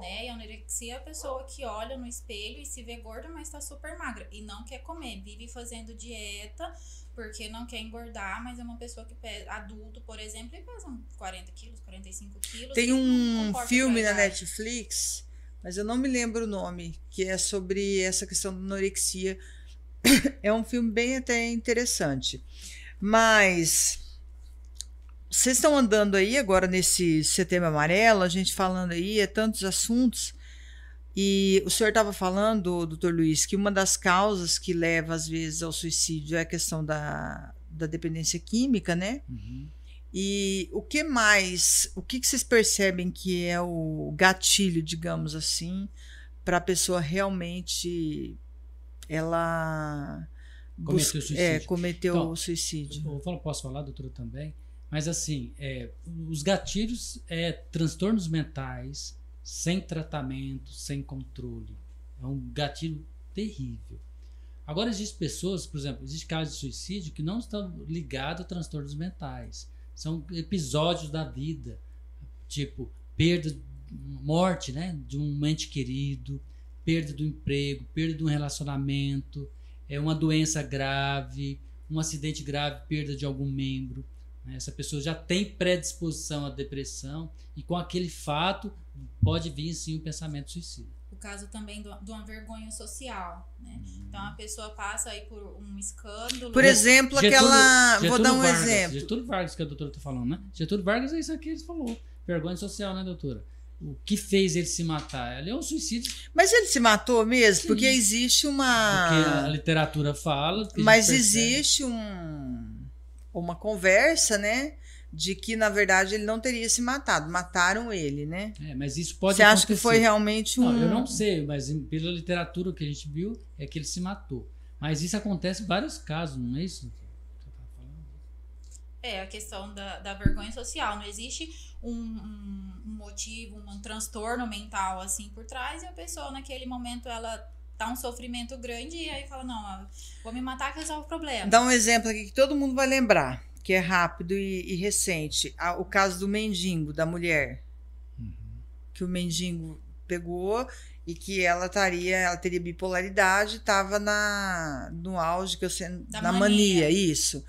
Né? E a anorexia é a pessoa que olha no espelho e se vê gorda, mas tá super magra. E não quer comer. Vive fazendo dieta porque não quer engordar, mas é uma pessoa que pesa, adulto, por exemplo, e pesa uns 40 quilos, 45 quilos. Tem um filme na. Netflix, mas eu não me lembro o nome, que é sobre essa questão da anorexia. É um filme bem até interessante. Mas vocês estão andando aí agora nesse setembro amarelo, a gente falando aí, é tantos assuntos. E o senhor estava falando, doutor Luiz, que uma das causas que leva, às vezes, ao suicídio é a questão da, da dependência química, né? Uhum. E o que mais, o que, que vocês percebem que é o gatilho, digamos assim, para a pessoa realmente ela Cometeu busca- suicídio. É, cometeu Então, o suicídio. Eu falo- posso falar, doutora, também? Mas assim, é, os gatilhos é transtornos mentais sem tratamento, sem controle. É um gatilho terrível. Agora, existem pessoas, por exemplo, existe casos de suicídio que não estão ligados a transtornos mentais. São episódios da vida, tipo perda, morte né, de um ente querido, perda do emprego, perda de um relacionamento, é uma doença grave, um acidente grave, perda de algum membro. Né? Essa pessoa já tem predisposição à depressão e com aquele fato pode vir sim o pensamento suicida. O caso também do- de uma vergonha social, né? Então a pessoa passa aí por um escândalo. Por exemplo, aquela. vou Getúlio dar um Vargas, exemplo. Getúlio Vargas, que a doutora está falando, né? Getúlio Vargas é isso aqui que ele falou. Vergonha social, né, doutora? O que fez ele se matar? Ele é um suicídio, Mas ele se matou mesmo? Sim. Porque existe porque a uma. literatura fala. Mas existe um, uma conversa, né? De que, na verdade, ele não teria se matado. Mataram ele, né? É, mas isso pode Você acha que foi realmente um. Não, eu não sei, mas pela literatura que a gente viu, é que ele se matou. Mas isso acontece em vários casos, não é isso? doutora? Você falando? É a questão da, da vergonha social. Não existe um, um- um motivo, um, transtorno mental assim por trás e a pessoa naquele momento ela tá um sofrimento grande e aí fala não, vou me matar que resolve o problema. Dá um exemplo aqui que todo mundo vai lembrar, que é rápido e, e recente. O caso do mendigo, da mulher. Uhum. Que o mendigo pegou e que ela estaria, ela teria bipolaridade, estava na no auge que eu sei, Da na mania, mania. isso.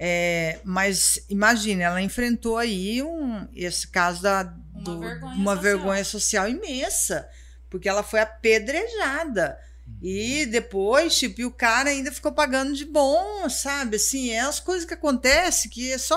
É, mas imagine, ela enfrentou aí um esse caso da Uma do- vergonha uma social. vergonha social imensa, porque ela foi apedrejada. E depois, tipo, e o cara ainda ficou pagando de bom, sabe? Assim, é as coisas que acontecem que é só.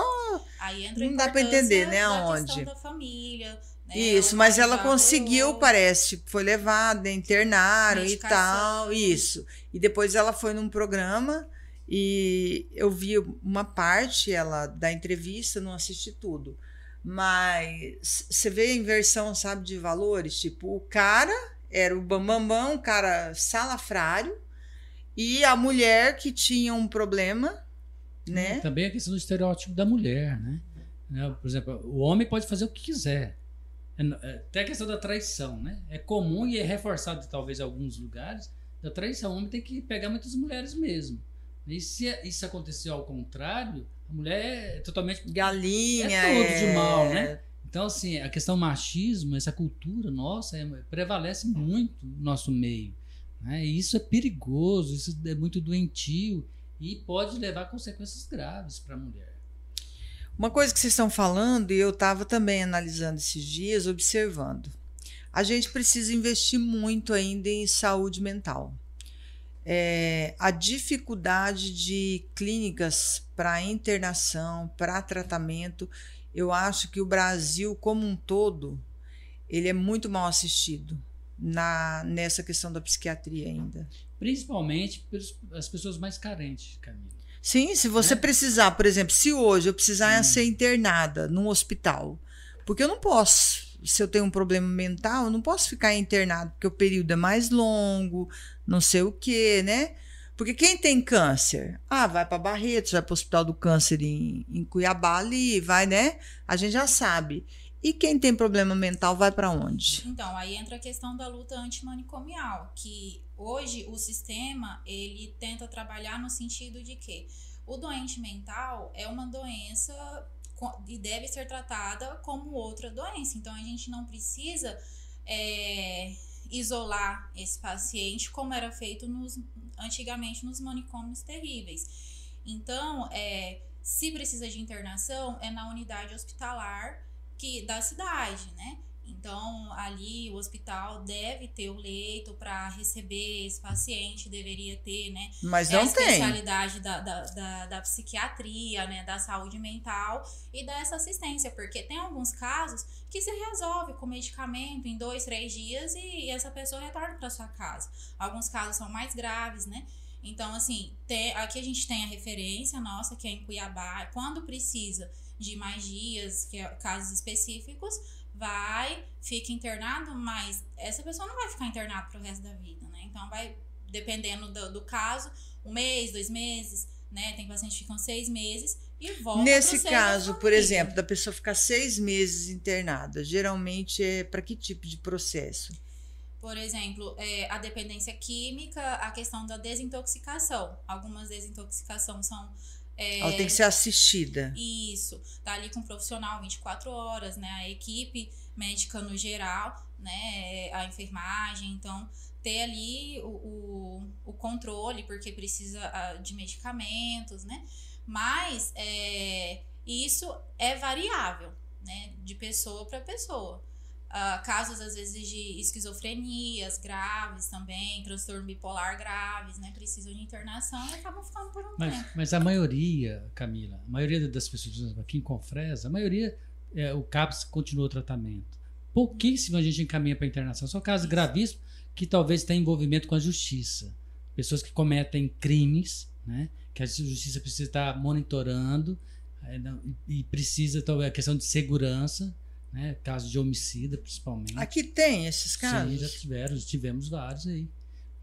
Aí entra Não dá pra importância entender, né, questão da família. né? Isso, O mas ela conseguiu, parece, tipo, foi levada, internaram e tal, isso. E depois ela foi num programa e eu vi uma parte ela da entrevista, não assisti tudo. Mas você vê a inversão, sabe, de valores, tipo, o cara era o bambambam, um cara salafrário, e a mulher que tinha um problema, né? Também a questão do estereótipo da mulher, né? Né, Por exemplo, o homem pode fazer o que quiser. É no- é, Até a questão da traição, né? É comum e é reforçado talvez em alguns lugares da traição. O homem tem que pegar muitas mulheres mesmo. E se isso acontecer ao contrário, a mulher é totalmente Galinha. É tudo de é- mal, né? Então, assim, a questão machismo, essa cultura nossa, é- prevalece muito no nosso meio. Né? E isso é perigoso, isso é muito doentio e pode levar a consequências graves para a mulher. Uma coisa que vocês estão falando, e eu estava também analisando esses dias, observando. A gente precisa investir muito ainda em saúde mental. É, a dificuldade de clínicas para internação, para tratamento, eu acho que o Brasil como um todo, ele é muito mal assistido na, nessa questão da psiquiatria ainda. principalmente as pessoas mais carentes, Camila. Sim, se você É. precisar, por exemplo, se hoje eu precisar Hum. ser internada num hospital, porque eu não posso, se eu tenho um problema mental, eu não posso ficar internado, porque o período é mais longo, não sei o quê, né? Porque quem tem câncer, ah, vai para Barretos, vai para o Hospital do Câncer em, em Cuiabá ali, vai, né? A gente já sabe. E quem tem problema mental vai para onde? Então, aí entra a questão da luta antimanicomial, que hoje o sistema ele tenta trabalhar no sentido de que o doente mental é uma doença e deve ser tratada como outra doença. Então, a gente não precisa é, isolar esse paciente como era feito nos, antigamente nos manicômios terríveis. Então, é, se precisa de internação, é na unidade hospitalar que da cidade, né? Então, ali o hospital deve ter o leito para receber esse paciente, deveria ter, né? Mas É a não tem. especialidade da, da, da, da psiquiatria, né? Da saúde mental e dessa assistência, porque tem alguns casos que se resolve com medicamento em dois, três dias e, e essa pessoa retorna para sua casa. Alguns casos são mais graves, né? Então, assim, tem- aqui a gente tem a referência nossa, que é em Cuiabá. Quando precisa de mais dias, que é casos específicos, vai, fica internado, mas essa pessoa não vai ficar internada pro resto da vida, né? Então, vai, dependendo do, do caso, um mês, dois meses, né? Tem pacientes que ficam seis meses e voltam Nesse caso, por exemplo, da pessoa ficar seis meses internada, geralmente é para que tipo de processo? Por exemplo, é, a dependência química, a questão da desintoxicação. Algumas desintoxicações são. É, Ela tem que ser assistida. Isso, tá ali com o profissional 24 horas, né? A equipe médica no geral, né? A enfermagem, então ter ali o, o, o controle, porque precisa ah, de medicamentos, né? Mas é, isso é variável, né? De pessoa para pessoa. Ah, casos, às vezes, de esquizofrenias graves também, transtorno bipolar graves, né? Precisam de internação e acabam ficando por um Mas, tempo. mas a maioria, Camila, a maioria das pessoas aqui em Confresa, a maioria, é, o CAPS continua o tratamento. Pouquíssimo a gente encaminha para internação. Só casos Isso. gravíssimos que talvez tenham envolvimento com a justiça. Pessoas que cometem crimes, né? Que a justiça precisa estar monitorando é, não- e e precisa, talvez, a questão de segurança, né? Casos de homicida, principalmente. Aqui tem esses Sim, casos? já tiveram, já tivemos vários aí.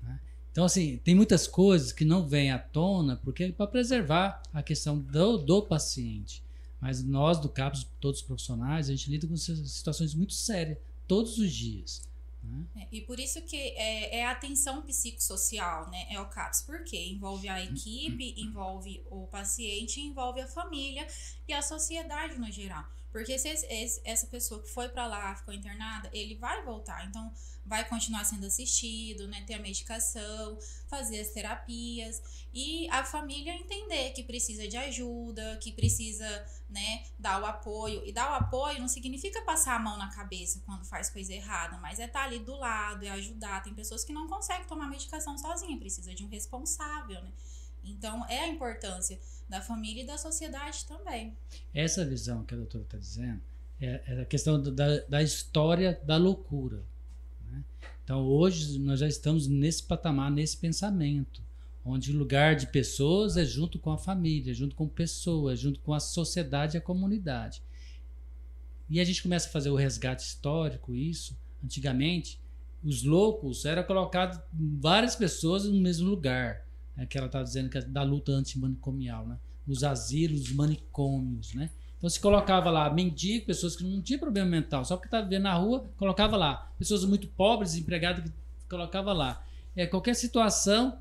né? Então, assim, tem muitas coisas que não vêm à tona porque é para preservar a questão do, do paciente. Mas nós, do CAPS, todos os profissionais, a gente lida com si- situações muito sérias todos os dias. né? É, e por isso que é, é a atenção psicossocial, né? É o CAPS, porque envolve a equipe, envolve o paciente, envolve a família e a sociedade no geral. Porque se esse- esse- essa pessoa que foi para lá, ficou internada, ele vai voltar. Então, vai continuar sendo assistido, né? Ter a medicação, fazer as terapias e a família entender que precisa de ajuda, que precisa, né, dar o apoio. E dar o apoio não significa passar a mão na cabeça quando faz coisa errada, mas é estar ali do lado, é ajudar. Tem pessoas que não conseguem tomar medicação sozinha, precisa de um responsável, né? Então, é a importância da família e da sociedade também. Essa visão que a doutora está dizendo é, é a questão da, da história da loucura. né? Então, hoje, nós já estamos nesse patamar, nesse pensamento, onde o lugar de pessoas é junto com a família, junto com pessoas, junto com a sociedade e a comunidade. E a gente começa a fazer o resgate histórico, isso. Antigamente, os loucos eram colocados várias pessoas no mesmo lugar. Né? Que ela estava dizendo que é da luta antimanicomial, né? Nos asilos, os manicômios, né? Então se colocava lá mendigo, pessoas que não tinham problema mental, só porque estava vivendo na rua, colocava lá. Pessoas muito pobres, empregadas, que colocava lá. É, qualquer situação,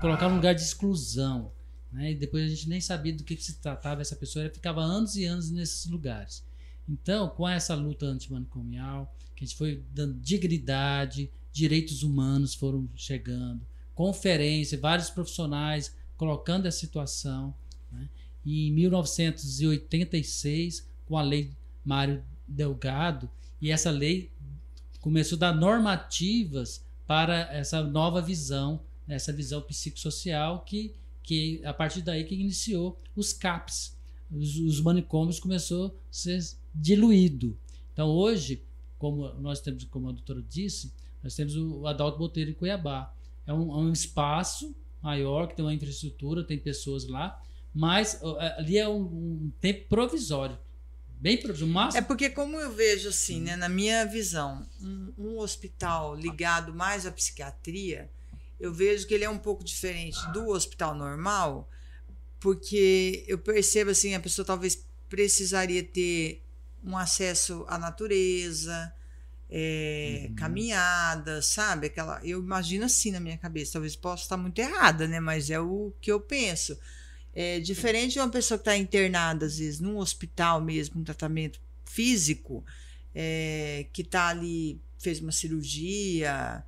colocava um lugar de exclusão. Né? E depois a gente nem sabia do que, que se tratava essa pessoa, ela ficava anos e anos nesses lugares. Então, com essa luta antimanicomial, que a gente foi dando dignidade, direitos humanos foram chegando, conferência, vários profissionais colocando a situação. Né? E em 1986, com a lei Mário Delgado, e essa lei começou a dar normativas para essa nova visão, essa visão psicossocial que, que a partir daí que iniciou os CAPs. Os, os manicômios começou a ser diluído. Então hoje, como nós temos, como a doutora disse, nós temos o Adalto Botelho em Cuiabá. É um, é um espaço maior, que tem uma infraestrutura, tem pessoas lá, mas é, ali é um, um tempo provisório. Bem provisório. Máximo. É porque, como eu vejo assim, né, na minha visão, um, um hospital ligado mais à psiquiatria, eu vejo que ele é um pouco diferente do hospital normal, porque eu percebo assim, a pessoa talvez precisaria ter um acesso à natureza, é, uhum. caminhada, sabe? Aquela, eu imagino assim na minha cabeça. Talvez possa estar muito errada, né? Mas é o que eu penso. É diferente de uma pessoa que está internada, às vezes, num hospital mesmo, um tratamento físico, é, que está ali, fez uma cirurgia,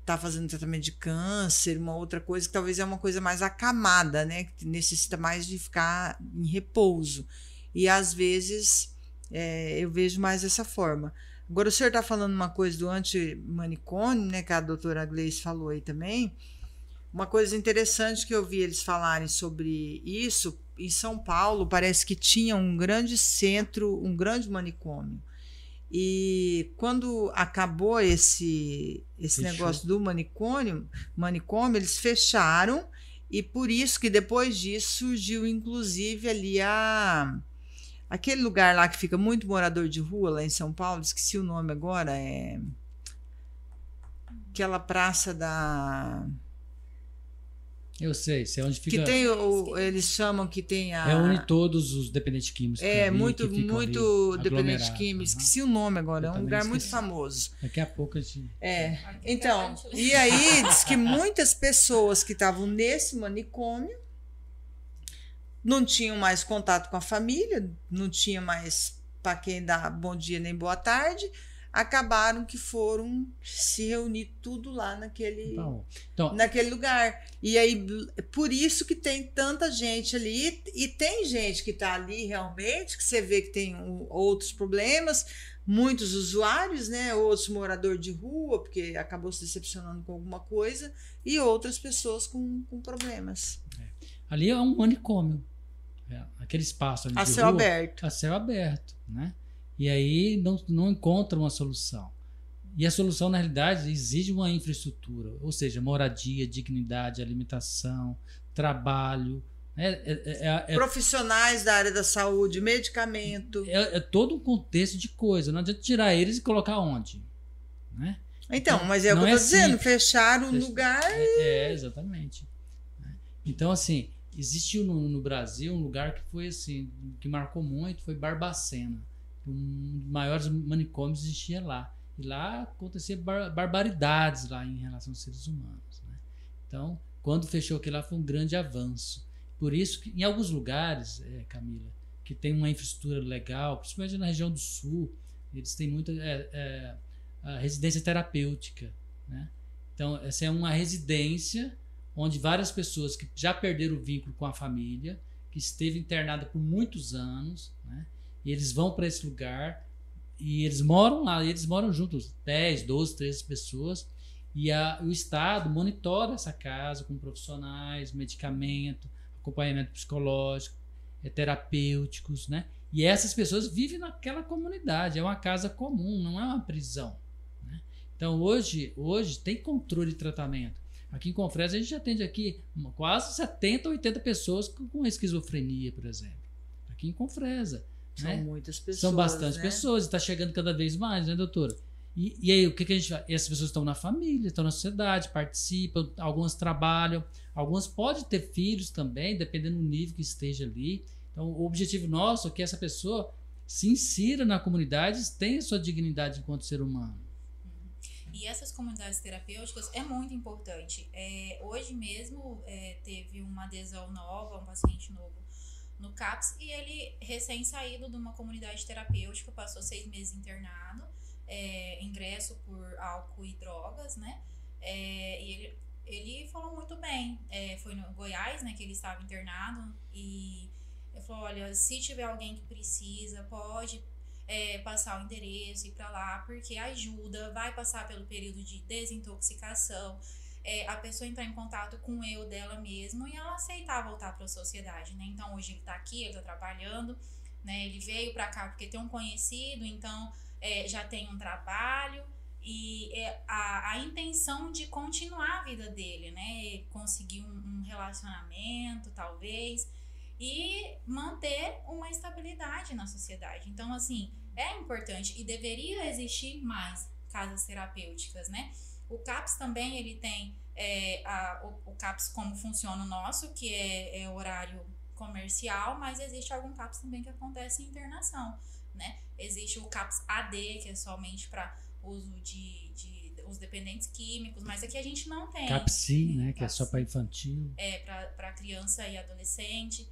está fazendo tratamento de câncer, uma outra coisa que talvez é uma coisa mais acamada, né? Que necessita mais de ficar em repouso. E às vezes é, eu vejo mais dessa forma. Agora, o senhor está falando uma coisa do anti-manicômio, né, que a doutora Gleice falou aí também. Uma coisa interessante que eu vi eles falarem sobre isso, em São Paulo, parece que tinha um grande centro, um grande manicômio. E quando acabou esse, esse negócio do manicômio, manicômio, eles fecharam, e por isso que depois disso surgiu, inclusive, ali a Aquele lugar lá que fica muito morador de rua, lá em São Paulo, esqueci o nome agora, é. Aquela praça da. Eu sei, sei onde fica. Que tem o, eles chamam que tem a. Reúne todos os dependentes químicos. É, ali, muito, muito ali, dependente químico. Uhum. Esqueci o nome agora, é um lugar esqueci. muito famoso. Daqui a pouco a gente. É. Então, e aí diz que muitas pessoas que estavam nesse manicômio não tinham mais contato com a família, não tinha mais para quem dar bom dia nem boa tarde, acabaram que foram se reunir tudo lá naquele, então, então, naquele lugar. E aí, por isso que tem tanta gente ali, e tem gente que está ali realmente, que você vê que tem outros problemas, muitos usuários, né? Outros morador de rua, porque acabou se decepcionando com alguma coisa, e outras pessoas com, com problemas. É. Ali é um manicômio. É, aquele espaço ali a céu rua, aberto. A céu aberto, né? E aí não, não encontra uma solução. E a solução, na realidade, exige uma infraestrutura, ou seja, moradia, dignidade, alimentação, trabalho. É, é, é, é Profissionais da área da saúde, medicamento. É, é, todo um contexto de coisa. Não adianta tirar eles e colocar onde. Né? Então, mas é o que eu estou dizendo, fechar o lugar. É, exatamente. Então, assim, Existiu no, no, Brasil um lugar que foi assim, que marcou muito, foi Barbacena. Um dos maiores manicômios existia lá. E lá acontecia bar barbaridades lá em relação aos seres humanos. Né? Então, quando fechou aquilo lá foi um grande avanço. Por isso que em alguns lugares, é, Camila, que tem uma infraestrutura legal, principalmente na região do sul, eles têm muita é, é, residência terapêutica. Né? Então, essa é uma residência onde várias pessoas que já perderam o vínculo com a família, que esteve internada por muitos anos, né? E eles vão para esse lugar e eles moram lá, eles moram juntos, 10, 12, 13 pessoas, e a, o Estado monitora essa casa com profissionais, medicamento, acompanhamento psicológico, é, terapêuticos, né? E essas pessoas vivem naquela comunidade, é uma casa comum, não é uma prisão. Né? Então hoje, hoje tem controle de tratamento. Aqui em Confresa a gente atende aqui quase 70, 80 pessoas com esquizofrenia, por exemplo. Aqui em Confresa. São né? muitas pessoas. São bastante né? pessoas está chegando cada vez mais, né, doutora? E, e aí, o que, que a gente faz? Essas pessoas estão na família, estão na sociedade, participam, algumas trabalham, algumas podem ter filhos também, dependendo do nível que esteja ali. Então, o objetivo nosso é que essa pessoa se insira na comunidade e tenha sua dignidade enquanto ser humano. E essas comunidades terapêuticas é muito importante. É, hoje mesmo é, teve uma adesão nova, um paciente novo no CAPS, e ele recém-saído de uma comunidade terapêutica, passou seis meses internado, é, ingresso por álcool e drogas, né? É, e ele, ele falou muito bem. É, foi no Goiás, né, que ele estava internado, e ele falou: olha, se tiver alguém que precisa, pode é, passar o endereço, ir para lá, porque ajuda, vai passar pelo período de desintoxicação, é, a pessoa entrar em contato com o eu dela mesmo e ela aceitar voltar para a sociedade, né? Então hoje ele está aqui, ele está trabalhando, né? Ele veio para cá porque tem um conhecido, então é, já tem um trabalho e é a, a intenção de continuar a vida dele, né? Conseguir um, um relacionamento, talvez, e manter uma estabilidade na sociedade. Então, assim, é importante e deveria existir mais casas terapêuticas, né? O CAPS também ele tem é, a, o, o, CAPS como funciona o nosso, que é, é horário comercial, mas existe algum CAPS também que acontece em internação, né? Existe o CAPS AD, que é somente para uso de, de os dependentes químicos, mas aqui a gente não tem. CAPSI, né? Que é só para infantil. É, para criança e adolescente.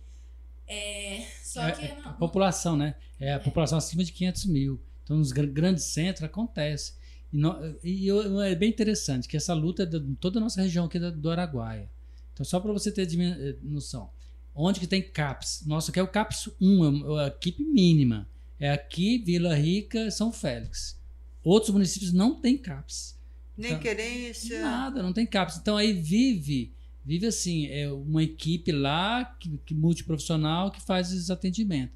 É, só é, que. É, não, a população, né? É a é. população acima de 500 mil. Então, nos grandes centros acontece. E, no, e eu, é bem interessante que essa luta é de toda a nossa região aqui do Araguaia. Então, só para você ter eh, noção. Onde que tem CAPS? Nossa, que é o CAPS 1, é a equipe mínima. É aqui, Vila Rica, São Félix. Outros municípios não têm CAPS. Nem então, querência. Nada, não tem CAPS. Então aí vive, vive assim, é uma equipe lá, que, que multiprofissional, que faz esses atendimentos.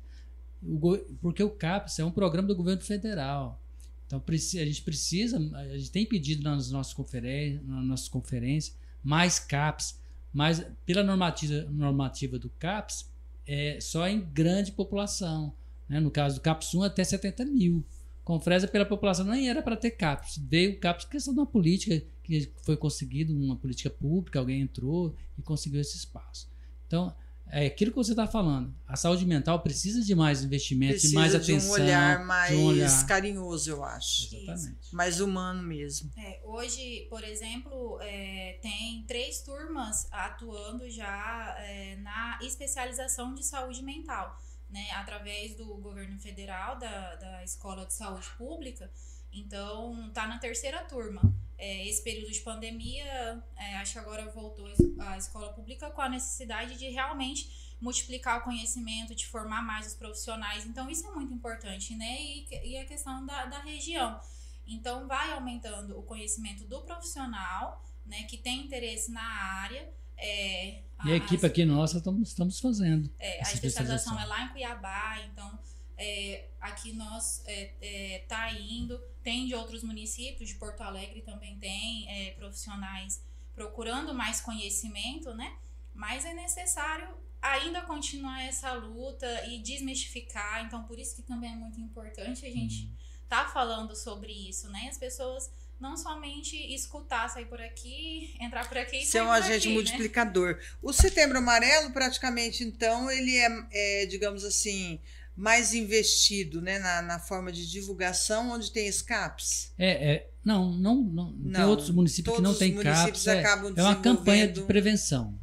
O, porque o CAPS é um programa do governo federal. Então a gente precisa, a gente tem pedido nas nossas conferências, nas nossas conferências mais CAPS, mas pela normativa, normativa do CAPS, é só em grande população. Né? No caso do CAPS 1, até 70 mil. Confresa pela população nem era para ter CAPS. Veio o CAPS por questão uma política que foi conseguido, uma política pública, alguém entrou e conseguiu esse espaço. Então, é aquilo que você está falando. A saúde mental precisa de mais investimento, precisa de mais atenção. De um olhar mais um olhar... carinhoso, eu acho. Exatamente. Mais humano mesmo. É, hoje, por exemplo, é, tem três turmas atuando já é, na especialização de saúde mental né, através do governo federal, da, da Escola de Saúde Pública. Então, tá na terceira turma. É, esse período de pandemia, é, acho que agora voltou a escola pública com a necessidade de realmente multiplicar o conhecimento, de formar mais os profissionais. Então, isso é muito importante, né? E, e a questão da, da região. Então, vai aumentando o conhecimento do profissional, né, que tem interesse na área, é, e a, a equipe aqui nossa estamos, estamos fazendo. É, a especialização é lá em Cuiabá, então é, aqui nós é, é, tá indo, tem de outros municípios, de Porto Alegre também tem é, profissionais procurando mais conhecimento, né? Mas é necessário ainda continuar essa luta e desmistificar, então por isso que também é muito importante a gente uhum. tá falando sobre isso, né? As pessoas não somente escutar, sair por aqui, entrar por aqui e Ser um agente aqui, né? multiplicador. Né? O Setembro Amarelo, praticamente, então, ele é, é digamos assim, mais investido né, na, na, forma de divulgação, onde tem escapes? É, é não, não, não, não, Tem outros municípios que não têm CAPs. É, é uma campanha de prevenção.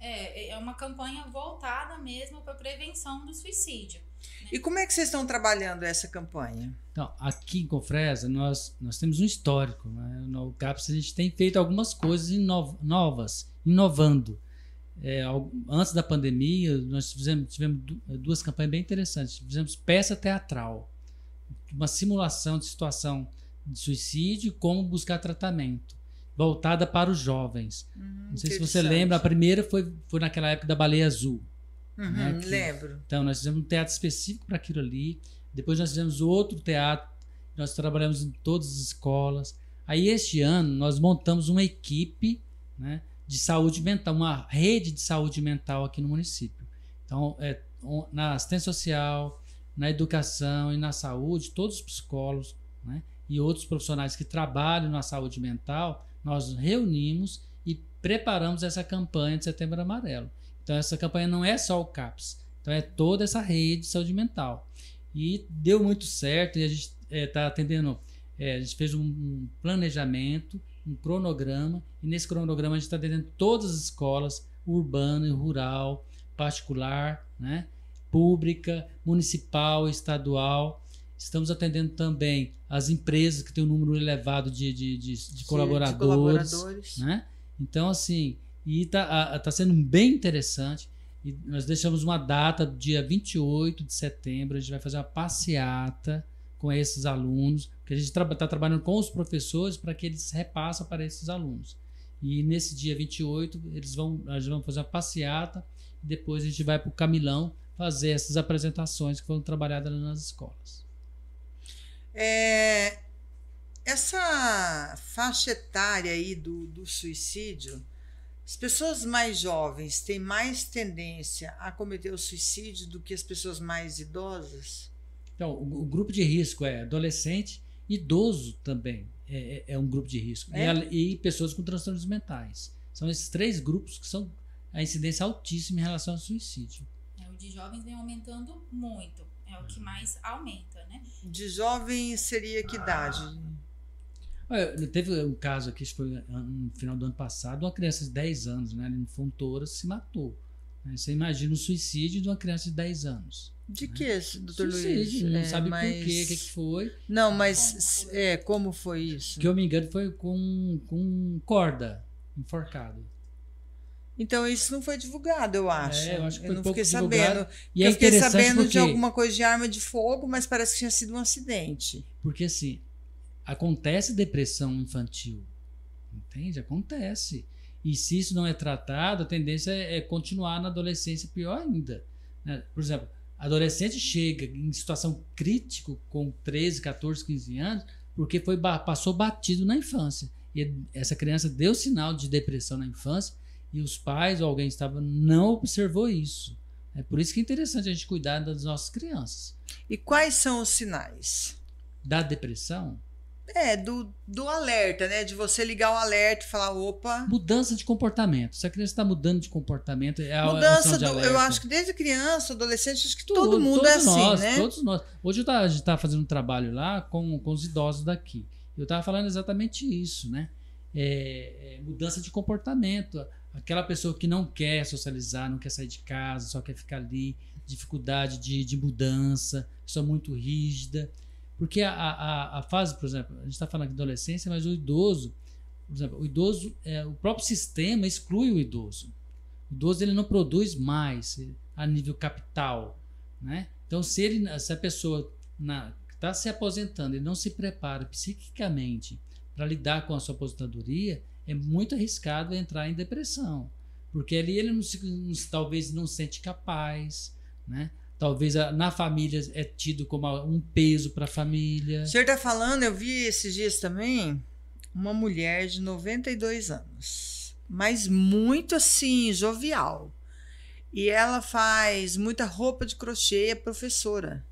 É, é uma campanha voltada mesmo para prevenção do suicídio. E como é que vocês estão trabalhando essa campanha? Então, aqui em Confresa, nós, nós temos um histórico. Né? No CAPS, a gente tem feito algumas coisas inov novas, inovando. É, antes da pandemia, nós fizemos, tivemos duas campanhas bem interessantes. Fizemos peça teatral, uma simulação de situação de suicídio e como buscar tratamento, voltada para os jovens. Hum, Não sei se você lembra, a primeira foi, foi naquela época da Baleia Azul. Uhum, né, que, lembro. Então, nós fizemos um teatro específico para aquilo ali. Depois nós fizemos outro teatro. Nós trabalhamos em todas as escolas. Aí, este ano, nós montamos uma equipe né, de saúde mental, uma rede de saúde mental aqui no município. Então, é, na assistência social, na educação e na saúde, todos os psicólogos né, e outros profissionais que trabalham na saúde mental, nós reunimos e preparamos essa campanha de Setembro Amarelo. Então essa campanha não é só o CAPS, então é toda essa rede de saúde mental. E deu muito certo e a gente está é, tá atendendo, é, a gente fez um planejamento, um cronograma, e nesse cronograma a gente está atendendo todas as escolas, urbana e rural, particular, né? pública, municipal, estadual. Estamos atendendo também as empresas que têm um número elevado de, de, de, de colaboradores. Né? Então, assim, e está tá sendo bem interessante. E nós deixamos uma data, dia 28 de setembro, a gente vai fazer uma passeata com esses alunos, que a gente está tra trabalhando com os professores para que eles repassem para esses alunos. E nesse dia 28, eles vão, nós vamos fazer uma passeata e depois a gente vai para o Camilão fazer essas apresentações que foram trabalhadas nas escolas. É, essa faixa etária aí do, do suicídio, as pessoas mais jovens têm mais tendência a cometer o suicídio do que as pessoas mais idosas? Então, o, o grupo de risco é adolescente, idoso também é, é, é um grupo de risco. É? E, e pessoas com transtornos mentais. São esses três grupos que são a incidência altíssima em relação ao suicídio. É, o de jovens vem aumentando muito. É o que mais aumenta, né? De jovem seria que idade? Olha, Teve um caso aqui, acho que foi no final do ano passado, uma criança de 10 anos, né, ali no Fontoura, se matou. Né? Você imagina o suicídio de uma criança de 10 anos. De que, doutor Luiz? Suicídio, não É, sabe mas- por quê, o que, que foi. Não, mas é, como foi isso? Que eu me engano foi com, com corda, enforcado. Então isso não foi divulgado, eu acho. É, eu acho que eu foi não pouco fiquei divulgado. sabendo. E é eu fiquei interessante sabendo porque, de alguma coisa de arma de fogo, mas parece que tinha sido um acidente. porque assim, acontece depressão infantil. Entende? Acontece. E se isso não é tratado, a tendência é, é continuar na adolescência pior ainda. né? Por exemplo, adolescente chega em situação crítica com 13, 14, 15 anos porque foi, passou batido na infância. E essa criança deu sinal de depressão na infância e os pais ou alguém estava não observou isso. É por isso que é interessante a gente cuidar das nossas crianças. E quais são os sinais? Da depressão, É, do, do alerta, né? De você ligar o alerta e falar, opa. mudança de comportamento. Se a criança está mudando de comportamento, é a Mudança emoção de do. Eu acho que desde criança, adolescente, acho que Tudo, todo mundo é assim, nós, né? Todos nós. Hoje eu tava- a gente está fazendo um trabalho lá com, com os idosos daqui. Eu estava falando exatamente isso, né? É, é, mudança de comportamento. Aquela pessoa que não quer socializar, não quer sair de casa, só quer ficar ali, dificuldade de, de mudança, pessoa muito rígida. Porque a, a, a fase, por exemplo, a gente está falando de adolescência, mas o idoso, por exemplo, o idoso, é, o próprio sistema exclui o idoso. O idoso ele não produz mais a nível capital, né? Então, se, ele, se a pessoa está se aposentando e não se prepara psiquicamente para lidar com a sua aposentadoria, é muito arriscado entrar em depressão. Porque ali ele não se- talvez não se sente capaz, né? Talvez na família é tido como um peso para a família. O senhor está falando, eu vi esses dias também, uma mulher de 92 anos, mas muito assim, jovial. E ela faz muita roupa de crochê é professora.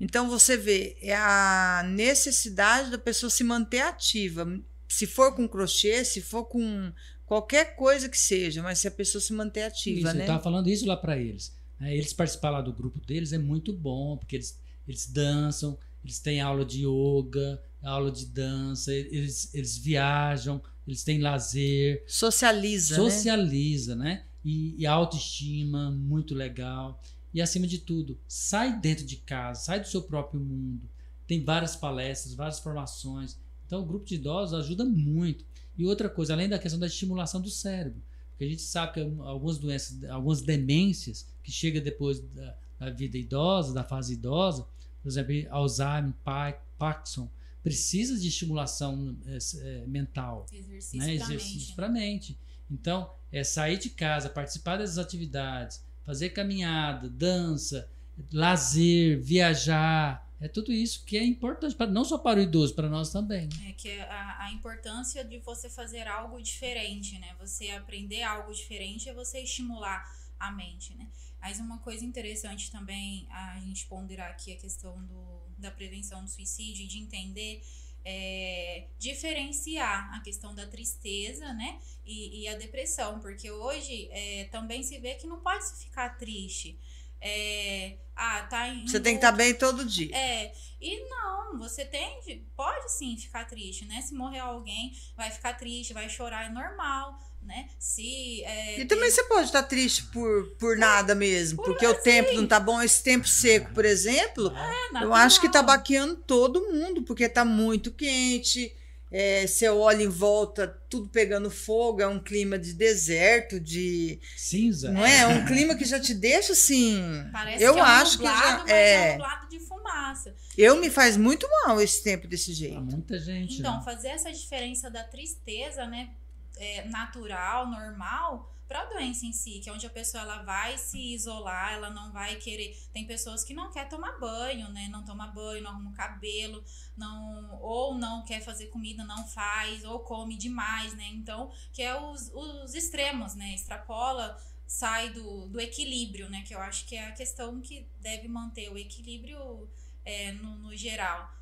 Então você vê, é a necessidade da pessoa se manter ativa. Se for com crochê, se for com qualquer coisa que seja, mas se a pessoa se manter ativa, Isso, né? Eu estava falando isso lá para eles. Né? Eles participar lá do grupo deles é muito bom, porque eles, eles dançam, eles têm aula de yoga, aula de dança, eles, eles viajam, eles têm lazer, Socializa, né? socializa, né? E, e autoestima, muito legal. E acima de tudo, sai dentro de casa, sai do seu próprio mundo. Tem várias palestras, várias formações. Então, o grupo de idosos ajuda muito. E outra coisa, além da questão da estimulação do cérebro, porque a gente sabe que algumas doenças, algumas demências que chegam depois da, da vida idosa, da fase idosa, por exemplo, Alzheimer, Pa- Parkinson, precisa de estimulação eh, mental Exercício né? exercício mente. para a mente. Então, é sair de casa, participar dessas atividades, fazer caminhada, dança, lazer, viajar, é tudo isso que é importante, pra, não só para o idoso, para nós também. É que a, a importância de você fazer algo diferente, né? Você aprender algo diferente é você estimular a mente, né? Mas uma coisa interessante também a gente ponderar aqui a questão do, da prevenção do suicídio e de entender é, diferenciar a questão da tristeza, né? E, e a depressão, porque hoje é, também se vê que não pode se ficar triste. É, ah, tá em Você tem que estar bem todo dia. é, e não, você tem, de- pode sim ficar triste, né? Se morrer alguém, vai ficar triste, vai chorar, é normal, né? Se. é, E também você pode estar triste por, por nada mesmo, por porque o assim. tempo não tá bom. Esse tempo seco, por exemplo, é eu acho que tá baqueando todo mundo, porque tá muito quente. É, você olha em volta, tudo pegando fogo, é um clima de deserto, de. Cinza. Não é? É um clima que já te deixa assim. Parece eu que é um acho que nublado, já. mas é, É, nublado de fumaça. eu me faz muito mal esse tempo desse Pra jeito. muita gente. Então, né? fazer essa diferença da tristeza, né? É, natural, normal, para a doença em si, que é onde a pessoa ela vai se isolar, ela não vai querer. Tem pessoas que não quer tomar banho, né? Não toma banho, não arruma o cabelo, não ou não quer fazer comida, não faz, ou come demais, né? Então, que é os, os extremos, né? Extrapola, sai do, do equilíbrio, né? Que eu acho que é a questão que deve manter o equilíbrio é, no, no geral.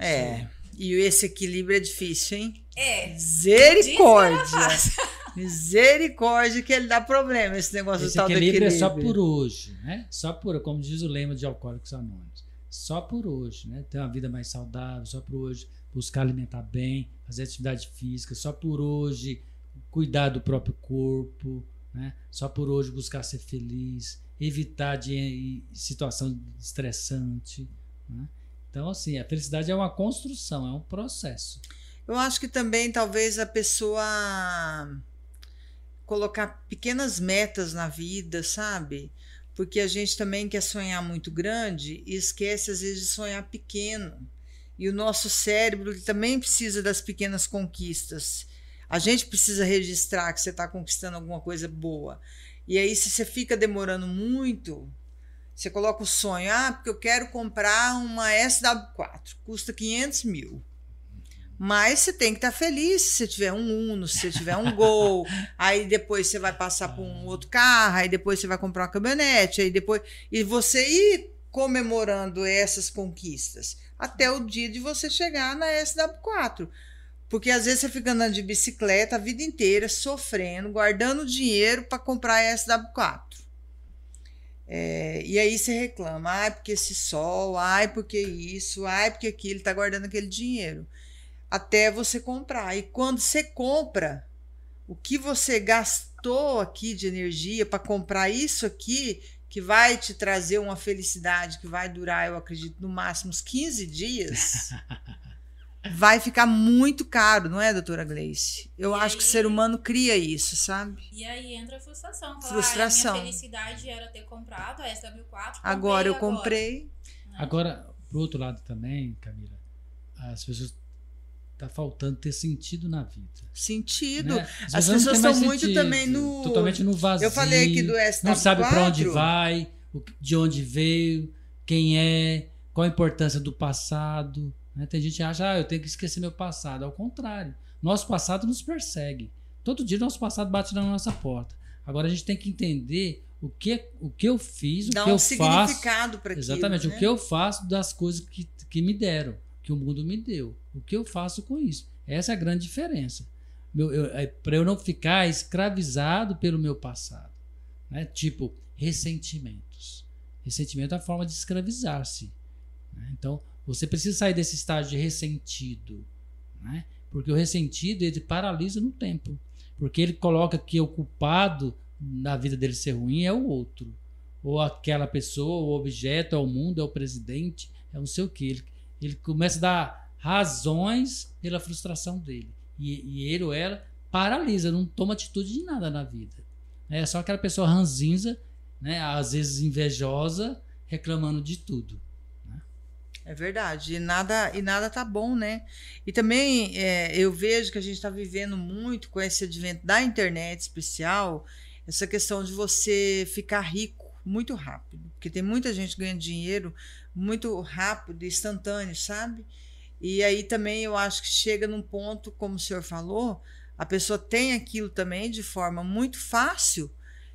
É. E esse equilíbrio é difícil, hein? É. Misericórdia. Misericórdia que ele dá problema, esse negócio Esse do tal do equilíbrio equilíbrio. é só por hoje, né? Só por, como diz o lema de Alcoólicos Anônimos, só por hoje, né? Ter uma vida mais saudável, só por hoje buscar alimentar bem, fazer atividade física, só por hoje cuidar do próprio corpo, né? Só por hoje buscar ser feliz, evitar de em situação estressante, né? Então, assim, a felicidade é uma construção, é um processo. Eu acho que também talvez a pessoa colocar pequenas metas na vida, sabe? Porque a gente também quer sonhar muito grande e esquece às vezes de sonhar pequeno. E o nosso cérebro também precisa das pequenas conquistas. A gente precisa registrar que você está conquistando alguma coisa boa. E aí, se você fica demorando muito, você coloca o sonho, ah, porque eu quero comprar uma SW4, custa 500 mil. Mas você tem que estar feliz se você tiver um Uno, se você tiver um Gol, aí depois você vai passar por um outro carro, aí depois você vai comprar uma caminhonete, aí depois e você ir comemorando essas conquistas até o dia de você chegar na SW4. Porque às vezes você fica andando de bicicleta a vida inteira, sofrendo, guardando dinheiro para comprar a SW4. É, e aí você reclama, ai, porque esse sol, ai, porque isso, ai, porque aquilo, tá guardando aquele dinheiro. Até você comprar. E quando você compra, o que você gastou aqui de energia para comprar isso aqui, que vai te trazer uma felicidade que vai durar, eu acredito, no máximo uns 15 dias, vai ficar muito caro, não é, doutora Gleice? Eu E acho que o aí- ser humano cria isso, sabe? E aí entra a frustração. Falar, Frustração. Ah, a minha felicidade era ter comprado a SW4. comprei Agora eu comprei. né? Agora, pro outro lado também, Camila, as pessoas tá faltando ter sentido na vida. Sentido. né? As não pessoas estão muito também no- totalmente no vazio. Eu falei aqui do SW4. não sabe para onde vai, de onde veio, quem é, qual a importância do passado. Né? Tem gente que acha, ah, eu tenho que esquecer meu passado. Ao contrário, nosso passado nos persegue. Todo dia nosso passado bate na nossa porta. Agora a gente tem que entender o que, o que eu fiz, o Dá que um eu faço. significado para aquilo. Exatamente, né? o que eu faço das coisas que, que me deram, que o mundo me deu. O que eu faço com isso. Essa é a grande diferença. Para eu não ficar escravizado pelo meu passado. Né? Tipo, ressentimentos. Ressentimento é a forma de escravizar-se. né? Então, você precisa sair desse estágio de ressentido. Né? Porque o ressentido, ele paralisa no tempo. Porque ele coloca que o culpado na vida dele ser ruim é o outro ou aquela pessoa, o objeto, é o mundo, é o presidente, é não sei o que. Ele, ele começa a dar razões pela frustração dele. E, e ele ou ela paralisa, não toma atitude de nada na vida. É só aquela pessoa ranzinza, né, às vezes invejosa, reclamando de tudo. É verdade. E nada, e nada tá bom, né? E também é, eu vejo que a gente está vivendo muito com esse advento da internet especial, essa questão de você ficar rico muito rápido. Porque tem muita gente ganhando dinheiro muito rápido, instantâneo, sabe? E aí também eu acho que chega num ponto, como o senhor falou, a pessoa tem aquilo também de forma muito fácil.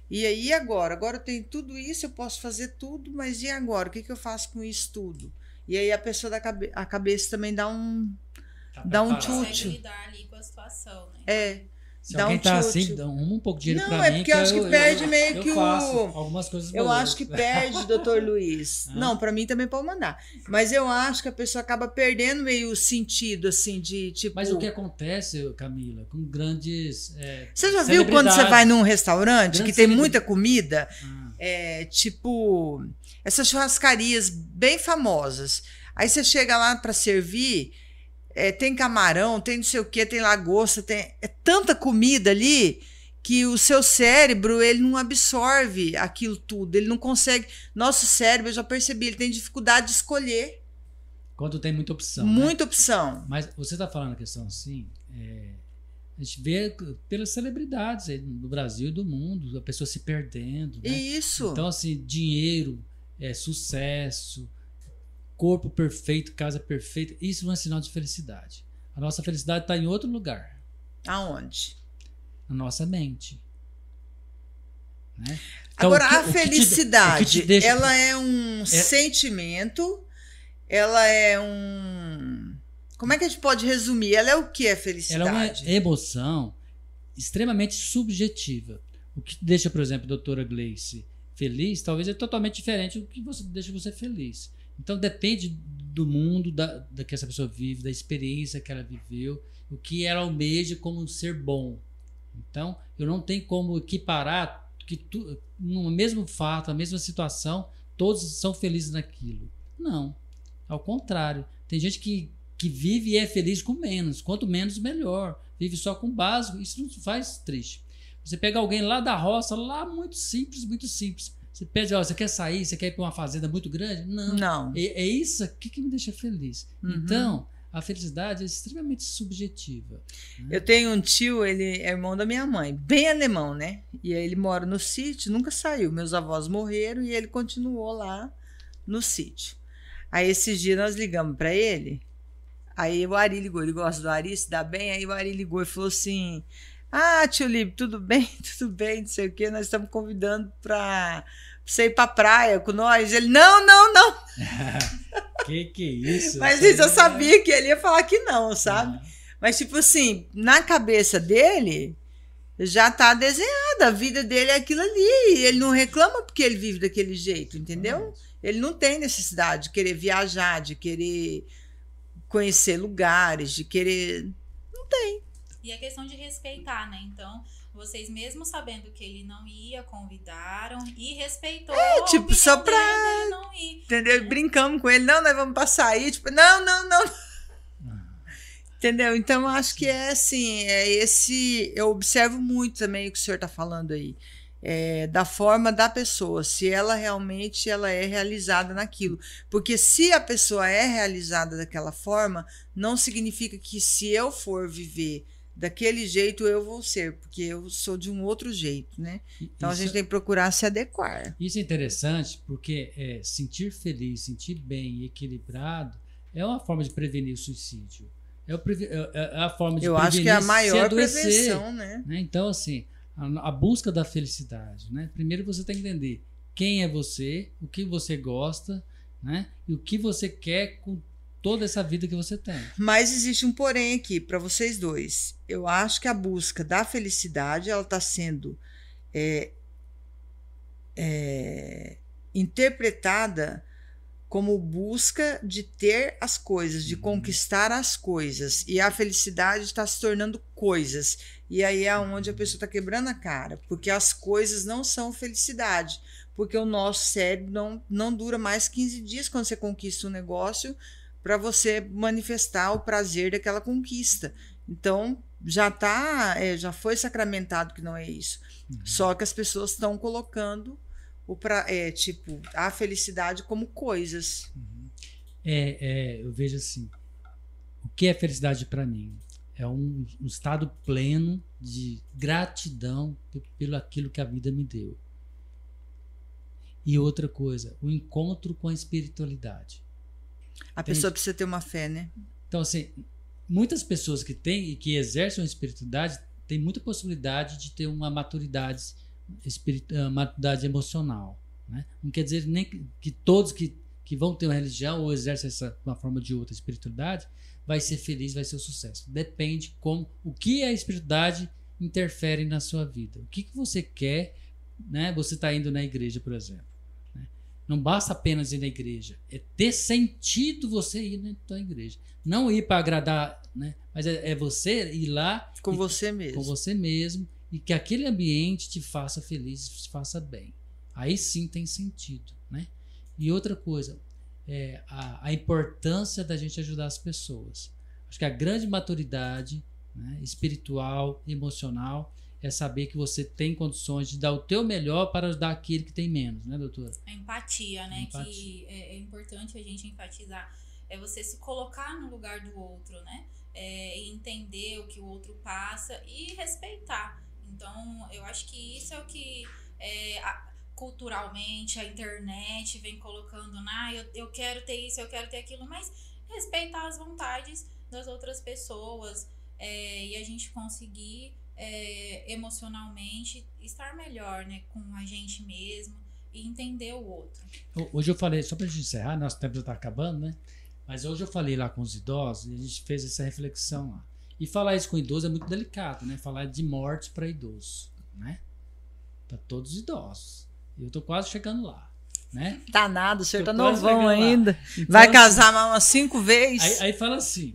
E aí agora? Agora eu tenho tudo isso, eu posso fazer tudo, mas e agora? O que, que eu faço com isso tudo? E aí a pessoa da cabe a cabeça também dá um. Tá Dá um chute. Consegue lidar ali com a situação, né? É. Se Dá alguém um tá chute. assim, dá um, um pouco de dinheiro Não, pra é mim. porque eu acho que perde meio eu que o- faço algumas coisas Eu acho que perde, doutor Luiz. Ah. Não, para mim também pode mandar. Mas eu acho que a pessoa acaba perdendo meio o sentido, assim, de tipo. Mas o que acontece, Camila, com grandes. é, Você já viu quando você vai num restaurante que tem muita comida? Ah, É, tipo, essas churrascarias bem famosas. Aí você chega lá para servir, é, tem camarão, tem não sei o que, tem lagosta, tem é tanta comida ali que o seu cérebro ele não absorve aquilo tudo, ele não consegue. Nosso cérebro, eu já percebi, ele tem dificuldade de escolher. Quando tem muita opção. né? Muita opção. Mas você está falando a questão assim, é, a gente vê pelas celebridades do Brasil e do mundo, a pessoa se perdendo. Né? Isso. Então, assim, dinheiro, é, sucesso, corpo perfeito, casa perfeita, isso não é sinal de felicidade. A nossa felicidade está em outro lugar, Aonde? na nossa mente. Né? Agora, o que- a felicidade, te deixa- ela é um sentimento, ela é um. Como é que a gente pode resumir? Ela é o que a Ela felicidade? é uma emoção extremamente subjetiva. O que deixa, por exemplo, a doutora Gleice feliz, talvez é totalmente diferente do que você deixa você feliz. Então depende do mundo da, da que essa pessoa vive, da experiência que ela viveu, o que ela almeja como um ser bom. Então, eu não tenho como equiparar que tu, no mesmo fato, a mesma situação, todos são felizes naquilo. Não. Ao contrário. Tem gente que, que vive e é feliz com menos. Quanto menos, melhor. Vive só com básico. Isso não faz triste. Você pega alguém lá da roça, lá muito simples, muito simples. Você pede, ó, você quer sair, você quer ir para uma fazenda muito grande? Não. Não. É, é isso aqui que me deixa feliz. Uhum. Então, a felicidade é extremamente subjetiva. Eu tenho um tio, ele é irmão da minha mãe, bem alemão, né? E aí ele mora no sítio, nunca saiu. Meus avós morreram e ele continuou lá no sítio. Aí esses dias nós ligamos para ele. Aí o Ari ligou, ele gosta do Ari, se dá bem. Aí o Ari ligou e falou assim: Ah, tio Libre, tudo bem? Tudo bem, não sei o quê. Nós estamos convidando para você ir para praia com nós. Ele: Não, não, não. que que é isso? Mas Isso eu sabia que ele ia falar que não, sabe? Mas, tipo assim, na cabeça dele, já tá desenhada. A vida dele é aquilo ali. Ele não reclama porque ele vive daquele jeito, entendeu? Ele não tem necessidade de querer viajar, de querer conhecer lugares, de querer. E a questão de respeitar, né? Então, vocês mesmo sabendo que ele não ia, convidaram e respeitou. É, tipo, só pra- não ir. Entendeu? E Brincamos com ele. Não, nós vamos passar aí. Tipo, não, não, não. Entendeu? Então, acho que é assim, é esse. Eu observo muito também o que o senhor está falando aí. é, da forma da pessoa, se ela realmente ela é realizada naquilo. Porque se a pessoa é realizada daquela forma, não significa que se eu for viver daquele jeito, eu vou ser, porque eu sou de um outro jeito, né? Então a Isso- gente tem que procurar se adequar. Isso é interessante porque é, sentir feliz, sentir bem e equilibrado é uma forma de prevenir o suicídio. É, o previ- é- é a forma de Eu prevenir acho que é a maior prevenção, né? né? Então, assim, a, a busca da felicidade. Né? Primeiro você tem que entender quem é você, o que você gosta né? e o que você quer com toda essa vida que você tem. Mas existe um porém aqui para vocês dois. Eu acho que a busca da felicidade ela está sendo é, é, interpretada como busca de ter as coisas, de Uhum. conquistar as coisas. E a felicidade está se tornando coisas. E aí é onde a pessoa está quebrando a cara, porque as coisas não são felicidade. Porque o nosso cérebro não, não dura mais 15 dias quando você conquista um negócio para você manifestar o prazer daquela conquista. Então, já tá, é, já foi sacramentado que não é isso. Só que as pessoas estão colocando o pra, é, tipo a felicidade como coisas. É, é, eu vejo assim, o que é felicidade para mim? É um, um estado pleno de gratidão pe- pelo aquilo que a vida me deu. E outra coisa, o encontro com a espiritualidade. A pessoa precisa ter uma fé, né? Então, assim, muitas pessoas que têm e que exercem a espiritualidade têm muita possibilidade de ter uma maturidade, espirit- ah, maturidade emocional. Né? Não quer dizer nem que, que todos que, que vão ter uma religião ou exercem essa uma forma de outra espiritualidade vai ser feliz, vai ser um sucesso. Depende como o que a espiritualidade interfere na sua vida. O que, que você quer, né? Você está indo na igreja, por exemplo. Não basta apenas ir na igreja, é ter sentido você ir na igreja. Não ir para agradar, né? Mas é, é você ir lá Com e- você mesmo. com você mesmo e que aquele ambiente te faça feliz, te faça bem. Aí sim tem sentido, né? E outra coisa, é a, a importância da gente ajudar as pessoas. Acho que a grande maturidade né, espiritual, emocional, é saber que você tem condições de dar o teu melhor para ajudar aquele que tem menos, né, doutora? A empatia, né? Empatia. Que é, é importante a gente enfatizar. é você se colocar no lugar do outro, né? É, entender o que o outro passa e respeitar. Então, eu acho que isso é o que é, a, culturalmente a internet vem colocando, ah, eu, eu quero ter isso, eu quero ter aquilo, mas respeitar as vontades das outras pessoas é, e a gente conseguir é, emocionalmente estar melhor né, com a gente mesmo e entender o outro. Hoje eu falei, só para a gente encerrar, nosso tempo já está acabando, né? Mas hoje eu falei lá com os idosos e a gente fez essa reflexão lá. E falar isso com idoso é muito delicado, né? Falar de morte para idoso, né? Para todos os idosos. Eu tô quase chegando lá, né? Tá nada, o senhor tô tá novão ainda. Então, vai assim, casar mais umas cinco vezes. Aí, aí fala assim,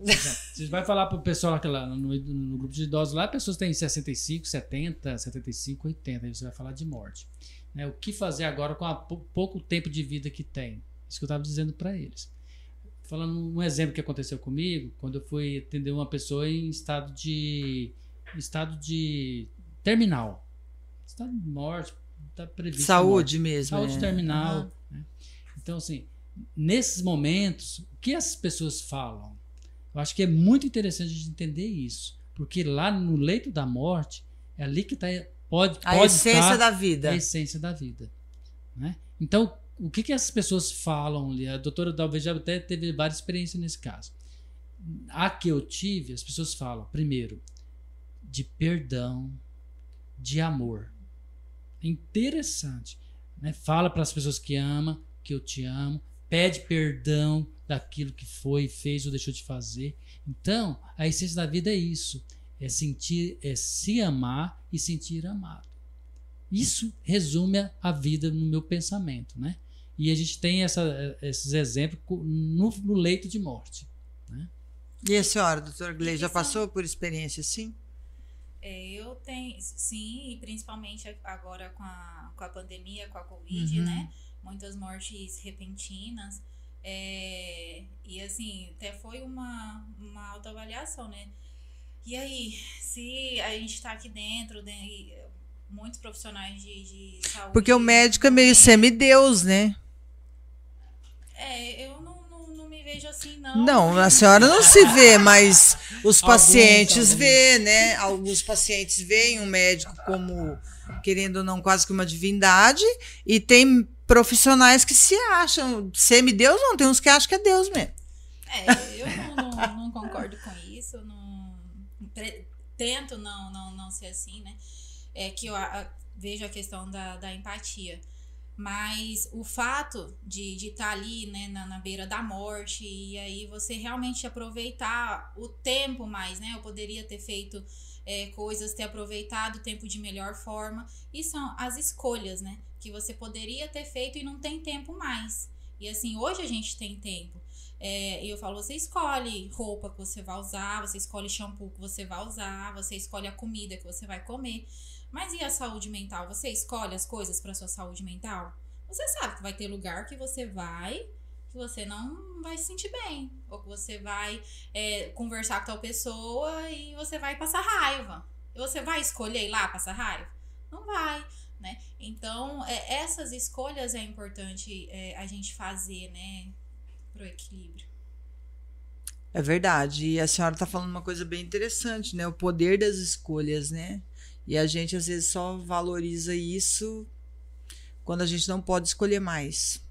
você vai falar pro pessoal lá no, no, grupo de idosos lá, pessoas têm 65, 70, 75, 80, aí você vai falar de morte. Né? O que fazer agora com a pouco tempo de vida que tem? Isso que eu estava dizendo para eles falando um exemplo que aconteceu comigo, quando eu fui atender uma pessoa em estado de estado de terminal, estado de morte, tá previsto. Saúde mesmo. Saúde é. terminal. Uhum. Né? Então assim, nesses momentos, o que as pessoas falam? Eu acho que é muito interessante a gente entender isso, porque lá no leito da morte é ali que está pode a pode essência da vida. A essência da vida, né? Então o que, que as pessoas falam ali? A doutora talvez já até teve várias experiências nesse caso. A que eu tive, as pessoas falam, primeiro, de perdão, de amor. É interessante. Né? Fala para as pessoas que ama, que eu te amo, pede perdão daquilo que foi, fez ou deixou de fazer. Então, a essência da vida é isso: é sentir, é se amar e sentir amado. Isso resume a vida no meu pensamento, né? E a gente tem essa, esses exemplos no, no leito de morte. Né? E a senhora, doutora Gleisi, já passou por experiência assim? É, eu tenho, sim, e principalmente agora com a, com a pandemia, com a Covid, uhum. né? Muitas mortes repentinas. É, e assim, até foi uma, uma autoavaliação, né? E aí, se a gente está aqui dentro, de, muitos profissionais de, de saúde. Porque o médico é meio semideus, né? É, eu não, vejo assim, não. Não, a senhora não se vê, mas os pacientes vê, né? Alguns pacientes veem o médico como, querendo ou não, quase que uma divindade, e tem profissionais que se acham semideus, não, tem uns que acham que é Deus mesmo. É, eu não, não, não concordo com isso, não, tento não, não, não ser assim, né? É que eu a, vejo a questão da, da empatia. Mas o fato de estar tá ali, né, na, na beira da morte, e aí você realmente aproveitar o tempo mais, né? Eu poderia ter feito é, coisas, ter aproveitado o tempo de melhor forma. E são as escolhas, né? Que você poderia ter feito e não tem tempo mais. E assim, hoje a gente tem tempo. É, eu falo, você escolhe roupa que você vai usar, você escolhe shampoo que você vai usar, você escolhe a comida que você vai comer. Mas e a saúde mental? Você escolhe as coisas para sua saúde mental? Você sabe que vai ter lugar que você vai que você não vai se sentir bem. Ou que você vai é, conversar com tal pessoa e você vai passar raiva. E você vai escolher ir lá passar raiva? Não vai, né? Então, é, essas escolhas é importante é, a gente fazer, né? Pro equilíbrio. É verdade. E a senhora está falando uma coisa bem interessante, né? O poder das escolhas, né? E a gente às vezes só valoriza isso quando a gente não pode escolher mais.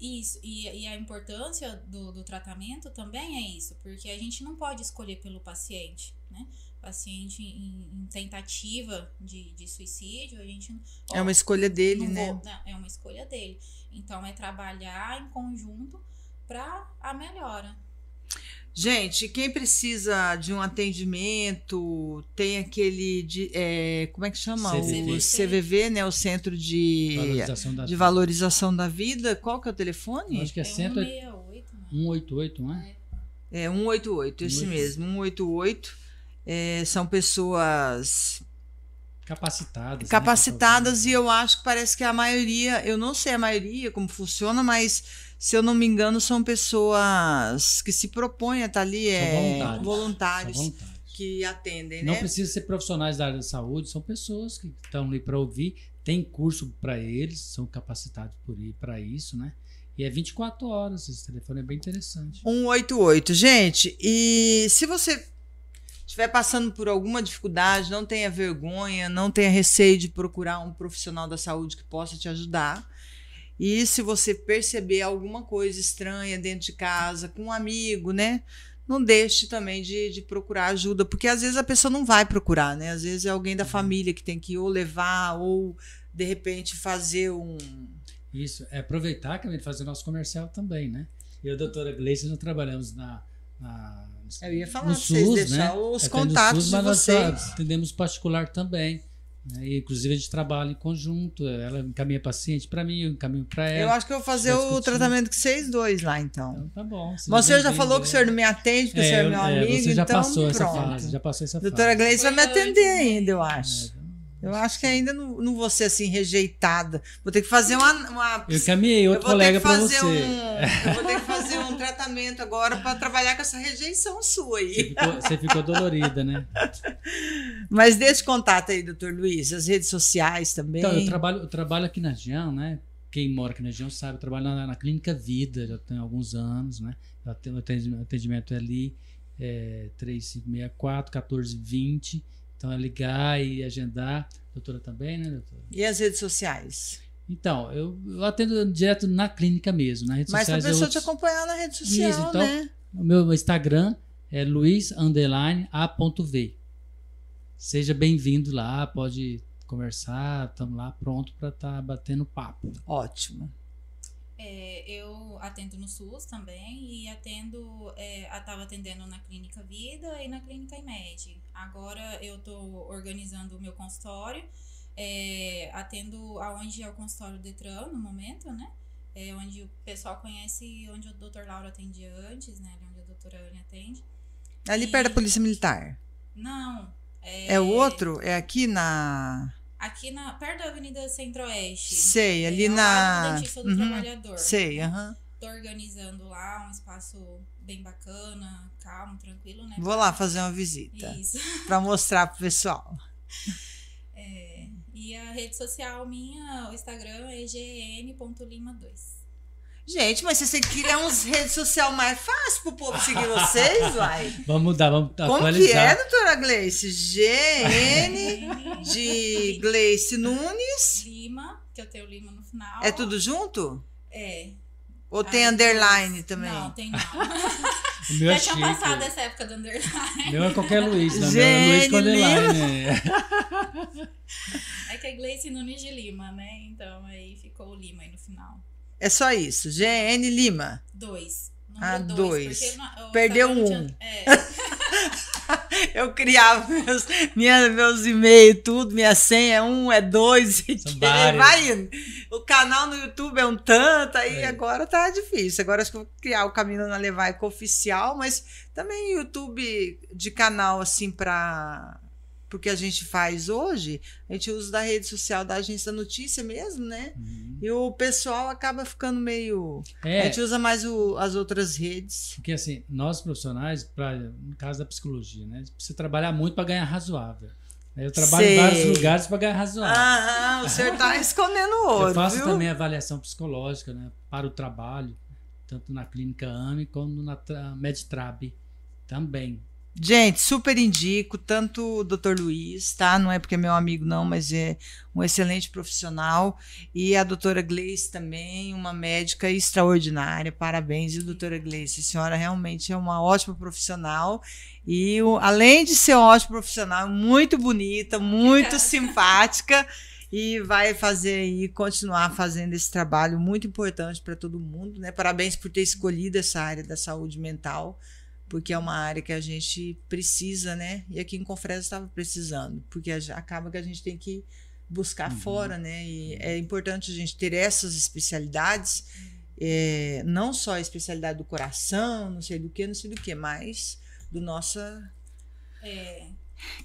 Isso, e, e a importância do, do tratamento também é isso, porque a gente não pode escolher pelo paciente, né? Paciente em, em tentativa de, de suicídio, a gente. Ó, é uma escolha dele, né? Vou, não, é uma escolha dele. Então, é trabalhar em conjunto para a melhora. Gente, quem precisa de um atendimento, tem aquele de, é, como é que chama? CVV. O CVV, né? O Centro de Valorização da, de Valorização da Vida. Qual que é o telefone? Acho que é, é 168, 188, não é? É 188, esse 188. mesmo, 188. É, são pessoas capacitadas. Capacitadas, né? e eu acho que parece que a maioria, eu não sei a maioria como funciona, mas se eu não me engano, são pessoas que se propõem a estar ali, são é, voluntários, voluntários, são voluntários. que atendem. Não né? precisa ser profissionais da área da saúde, são pessoas que estão ali para ouvir, tem curso para eles, são capacitados por para isso, né? E é 24 horas, esse telefone é bem interessante. 188. Gente, e se você estiver passando por alguma dificuldade, não tenha vergonha, não tenha receio de procurar um profissional da saúde que possa te ajudar. E se você perceber alguma coisa estranha dentro de casa, com um amigo, né? Não deixe também de, de procurar ajuda, porque às vezes a pessoa não vai procurar, né? Às vezes é alguém da família que tem que ou levar ou de repente fazer um. Isso, é aproveitar que fazer nosso comercial também, né? Eu e a doutora Gleice, nós trabalhamos na, na eu ia falar no pra vocês SUS, deixar né? os Atende contatos SUS, de mas nós vocês. atendemos particular também. Né? E, inclusive a gente trabalha em conjunto. Ela encaminha paciente para mim, eu encaminho para ela. Eu acho que eu vou fazer o tratamento com vocês dois lá, então. Então tá bom. Mas o senhor já falou que o senhor não me atende, porque o senhor é eu- meu amigo, Você já então passou essa pronto. fase. Já passou essa Doutora fase. Gleice vai me atender ainda, eu É, acho. Eu acho que ainda não, não vou ser assim rejeitada. Vou ter que fazer uma. uma Eu encaminhei eu outro colega para você. um. Eu vou ter que fazer um tratamento agora para trabalhar com essa rejeição sua Você aí. ficou, você ficou dolorida, né? Mas deixa o contato aí, doutor Luiz, as redes sociais também. Então, eu trabalho, eu trabalho aqui na região, né? Quem mora aqui na região sabe, eu trabalho na, na Clínica Vida, já tem alguns anos, né? Já tenho atendimento, é ali, é, 3564 1420. Então é ligar e agendar. Doutora também, né, doutora? E as redes sociais? Então, eu, eu atendo direto na clínica mesmo, nas redes Mas para a pessoa te acompanhar na rede social, Isso, então, né? O meu Instagram é luiz underline a.v. Seja bem-vindo lá, pode conversar, estamos lá pronto para estar batendo papo. Ótimo. É, eu atendo no SUS também e atendo, é, estava atendendo na Clínica Vida e na Clínica IMED. Agora eu estou organizando o meu consultório, é, atendo aonde é o consultório Detran no momento, né? É onde o pessoal conhece onde o Dr. Lauro atendia antes, né? Onde a doutora Anne atende. Ali E- perto da Polícia Militar. Não. É o outro? É aqui na. Aqui na, perto da Avenida Centro-Oeste. Sei, ali é, na. do Dentista do Uhum, Trabalhador. Sei, né? aham. Tô organizando lá um espaço bem bacana, calmo, tranquilo, né? Vou lá fazer uma visita Isso. para mostrar pro pessoal. É, e a rede social minha, o Instagram é gn.lima2. Gente, mas vocês têm que criar uns redes sociais mais fáceis pro povo seguir vocês, vai. Vamos mudar, vamos Como atualizar. que é, doutora Gleice? GN de Gleice Nunes. Lima, que eu tenho Lima no final. É tudo junto? É. Ou tem Aí underline depois- também? Não, tem não. O meu é Já tinha chique. passado essa época do underline. Meu é qualquer Luiz, né? O meu é Luiz com underline. É que é Gleice Nunes de Lima, né? Então aí ficou o Lima aí no final. É só isso. GN Lima. Dois. Ah, Número dois. porque não- o Perdeu um. não tinha- É. Eu criava meus, minha, meus e-mails, tudo, minha senha é um, é dois, e São vários. vai indo. O canal no YouTube é um tanto, aí É. agora tá difícil. Agora acho que vou criar o Caminho na Levaica oficial, mas também YouTube de canal, assim, pra. Porque a gente faz hoje, a gente usa da rede social da agência notícia mesmo, né? Uhum. E o pessoal acaba ficando meio. A É, gente usa mais o- as outras redes. porque assim, nós profissionais, pra, no caso da psicologia, né? Precisa trabalhar muito para ganhar razoável. Eu trabalho Sei. em vários lugares para ganhar razoável. Aham, o senhor tá escondendo ouro. Eu faço viu? também avaliação psicológica, né? Para o trabalho, tanto na clínica AME como na tra- Medtrab também. Gente, super indico, tanto o Dr. Luiz, tá? Não é porque é meu amigo, não, mas é um excelente profissional. E a doutora Gleice também, uma médica extraordinária. Parabéns, viu, doutora Gleice? A senhora realmente é uma ótima profissional. E o- além de ser uma ótima profissional, muito bonita, muito Obrigada. simpática. E vai fazer aí, continuar fazendo esse trabalho muito importante para todo mundo, né? Parabéns por ter escolhido essa área da saúde mental porque é uma área que a gente precisa, né? E aqui em Confresa estava precisando, porque acaba que a gente tem que buscar Uhum. fora, né? E é importante a gente ter essas especialidades, é, não só a especialidade do coração, não sei do que, não sei do que, mas do nossa. É,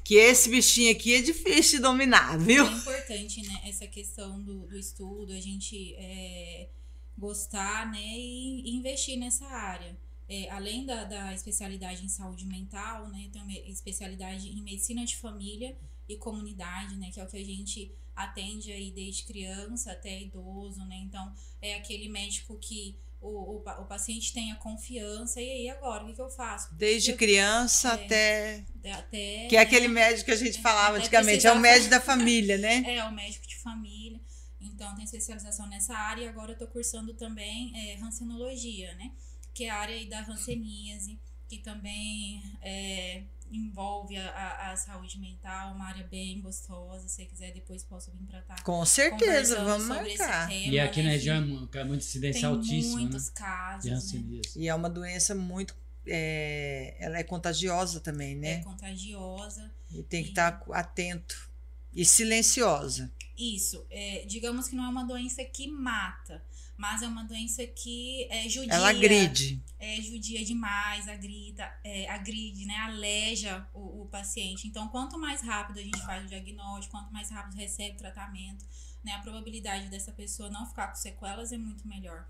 Que esse bichinho aqui é difícil de dominar, viu? é importante, né, essa questão do, do estudo, a gente é, gostar, né, e, investir nessa área. É, além da, da especialidade em saúde mental, né, tenho uma especialidade em medicina de família, e comunidade, né? Que é o que a gente atende aí desde criança até idoso, né? Então, é aquele médico que o, o, o paciente tenha confiança. E aí, agora, o que, que eu faço? Desde eu, criança é, até. até. Que é aquele médico que a gente falava antigamente, é o médico da família, né? É, o médico de família. Então, tem especialização nessa área e agora eu tô cursando também é, rancenologia, né? Que é a área aí da ranceníase, que também é, envolve a, a, a, saúde mental, uma área bem gostosa. Se você quiser, depois posso vir para cá. Com certeza, vamos marcar. Tema, e aqui né, na região é muita incidência altíssima. muitos né? casos. Né? E é uma doença muito. É, ela é contagiosa também, né? É contagiosa. E tem que e... estar atento. E silenciosa. Isso. É, digamos que não é uma doença que mata mas é uma doença que é judia. Ela agride. É judia demais, agrida, é, agride, né? Aleja o, o, paciente. Então, quanto mais rápido a gente faz o diagnóstico, quanto mais rápido recebe o tratamento, né? A probabilidade dessa pessoa não ficar com sequelas é muito melhor.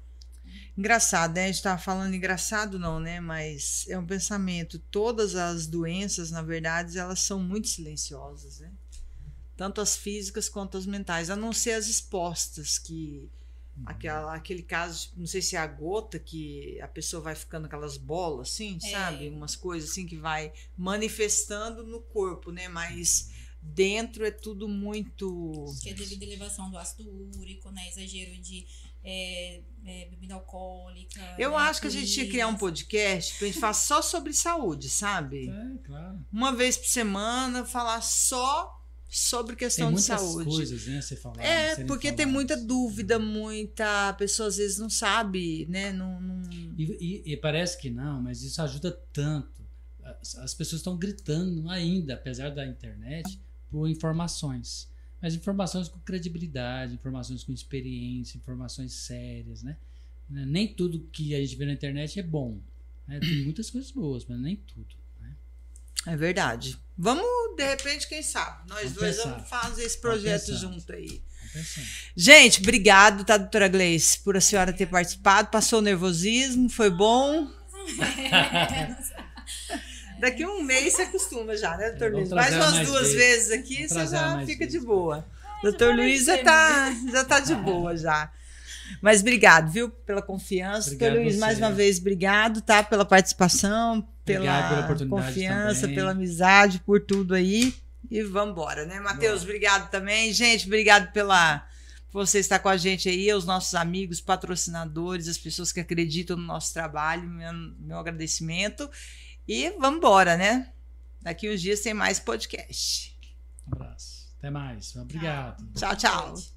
Engraçado, né? A gente tava falando engraçado não, né? Mas é um pensamento. Todas as doenças, na verdade, elas são muito silenciosas, né? Tanto as físicas quanto as mentais, a não ser as expostas, que. Aquela, aquele caso, não sei se é a gota, que a pessoa vai ficando aquelas bolas, assim, é. sabe? Umas coisas assim que vai manifestando no corpo, né? Mas dentro é tudo muito. Que é devido à elevação do ácido úrico, né? Exagero de é, é, bebida alcoólica. Eu né? acho que a gente tinha que criar um podcast pra gente falar só sobre saúde, sabe? É, claro. Uma vez por semana, falar só sobre questão de saúde. coisas, né? Você falar, é, porque tem muita dúvida, muita. A pessoa às vezes não sabe, né? Não, não... E, e, e, parece que não, mas isso ajuda tanto. As, as pessoas estão gritando ainda, apesar da internet, por informações. Mas informações com credibilidade, informações com experiência, informações sérias, né? Nem tudo que a gente vê na internet é bom. Né? Tem muitas coisas boas, mas nem tudo. É verdade. Vamos, de repente, quem sabe? Nós vamos dois pensar. vamos fazer esse projeto junto aí. Gente, obrigado, tá, doutora Gleice, por a senhora ter participado. Passou o nervosismo, foi bom. Daqui um mês você acostuma já, né, doutor Luiz? Mais umas mais duas vezes, vezes aqui, você já fica vezes. de boa. doutor Luiz já tá, já tá de boa já. Mas obrigado, viu, pela confiança. Obrigado Luiz, você. mais uma vez, obrigado, tá? Pela participação, pela, pela confiança, também. pela amizade, por tudo aí. E vamos embora, né? Matheus, obrigado também. Gente, obrigado pela por você estar com a gente aí, os nossos amigos, patrocinadores, as pessoas que acreditam no nosso trabalho, meu, meu agradecimento. E vamos embora, né? Daqui uns dias tem mais podcast. Um abraço. Até mais. Obrigado. tchau. tchau.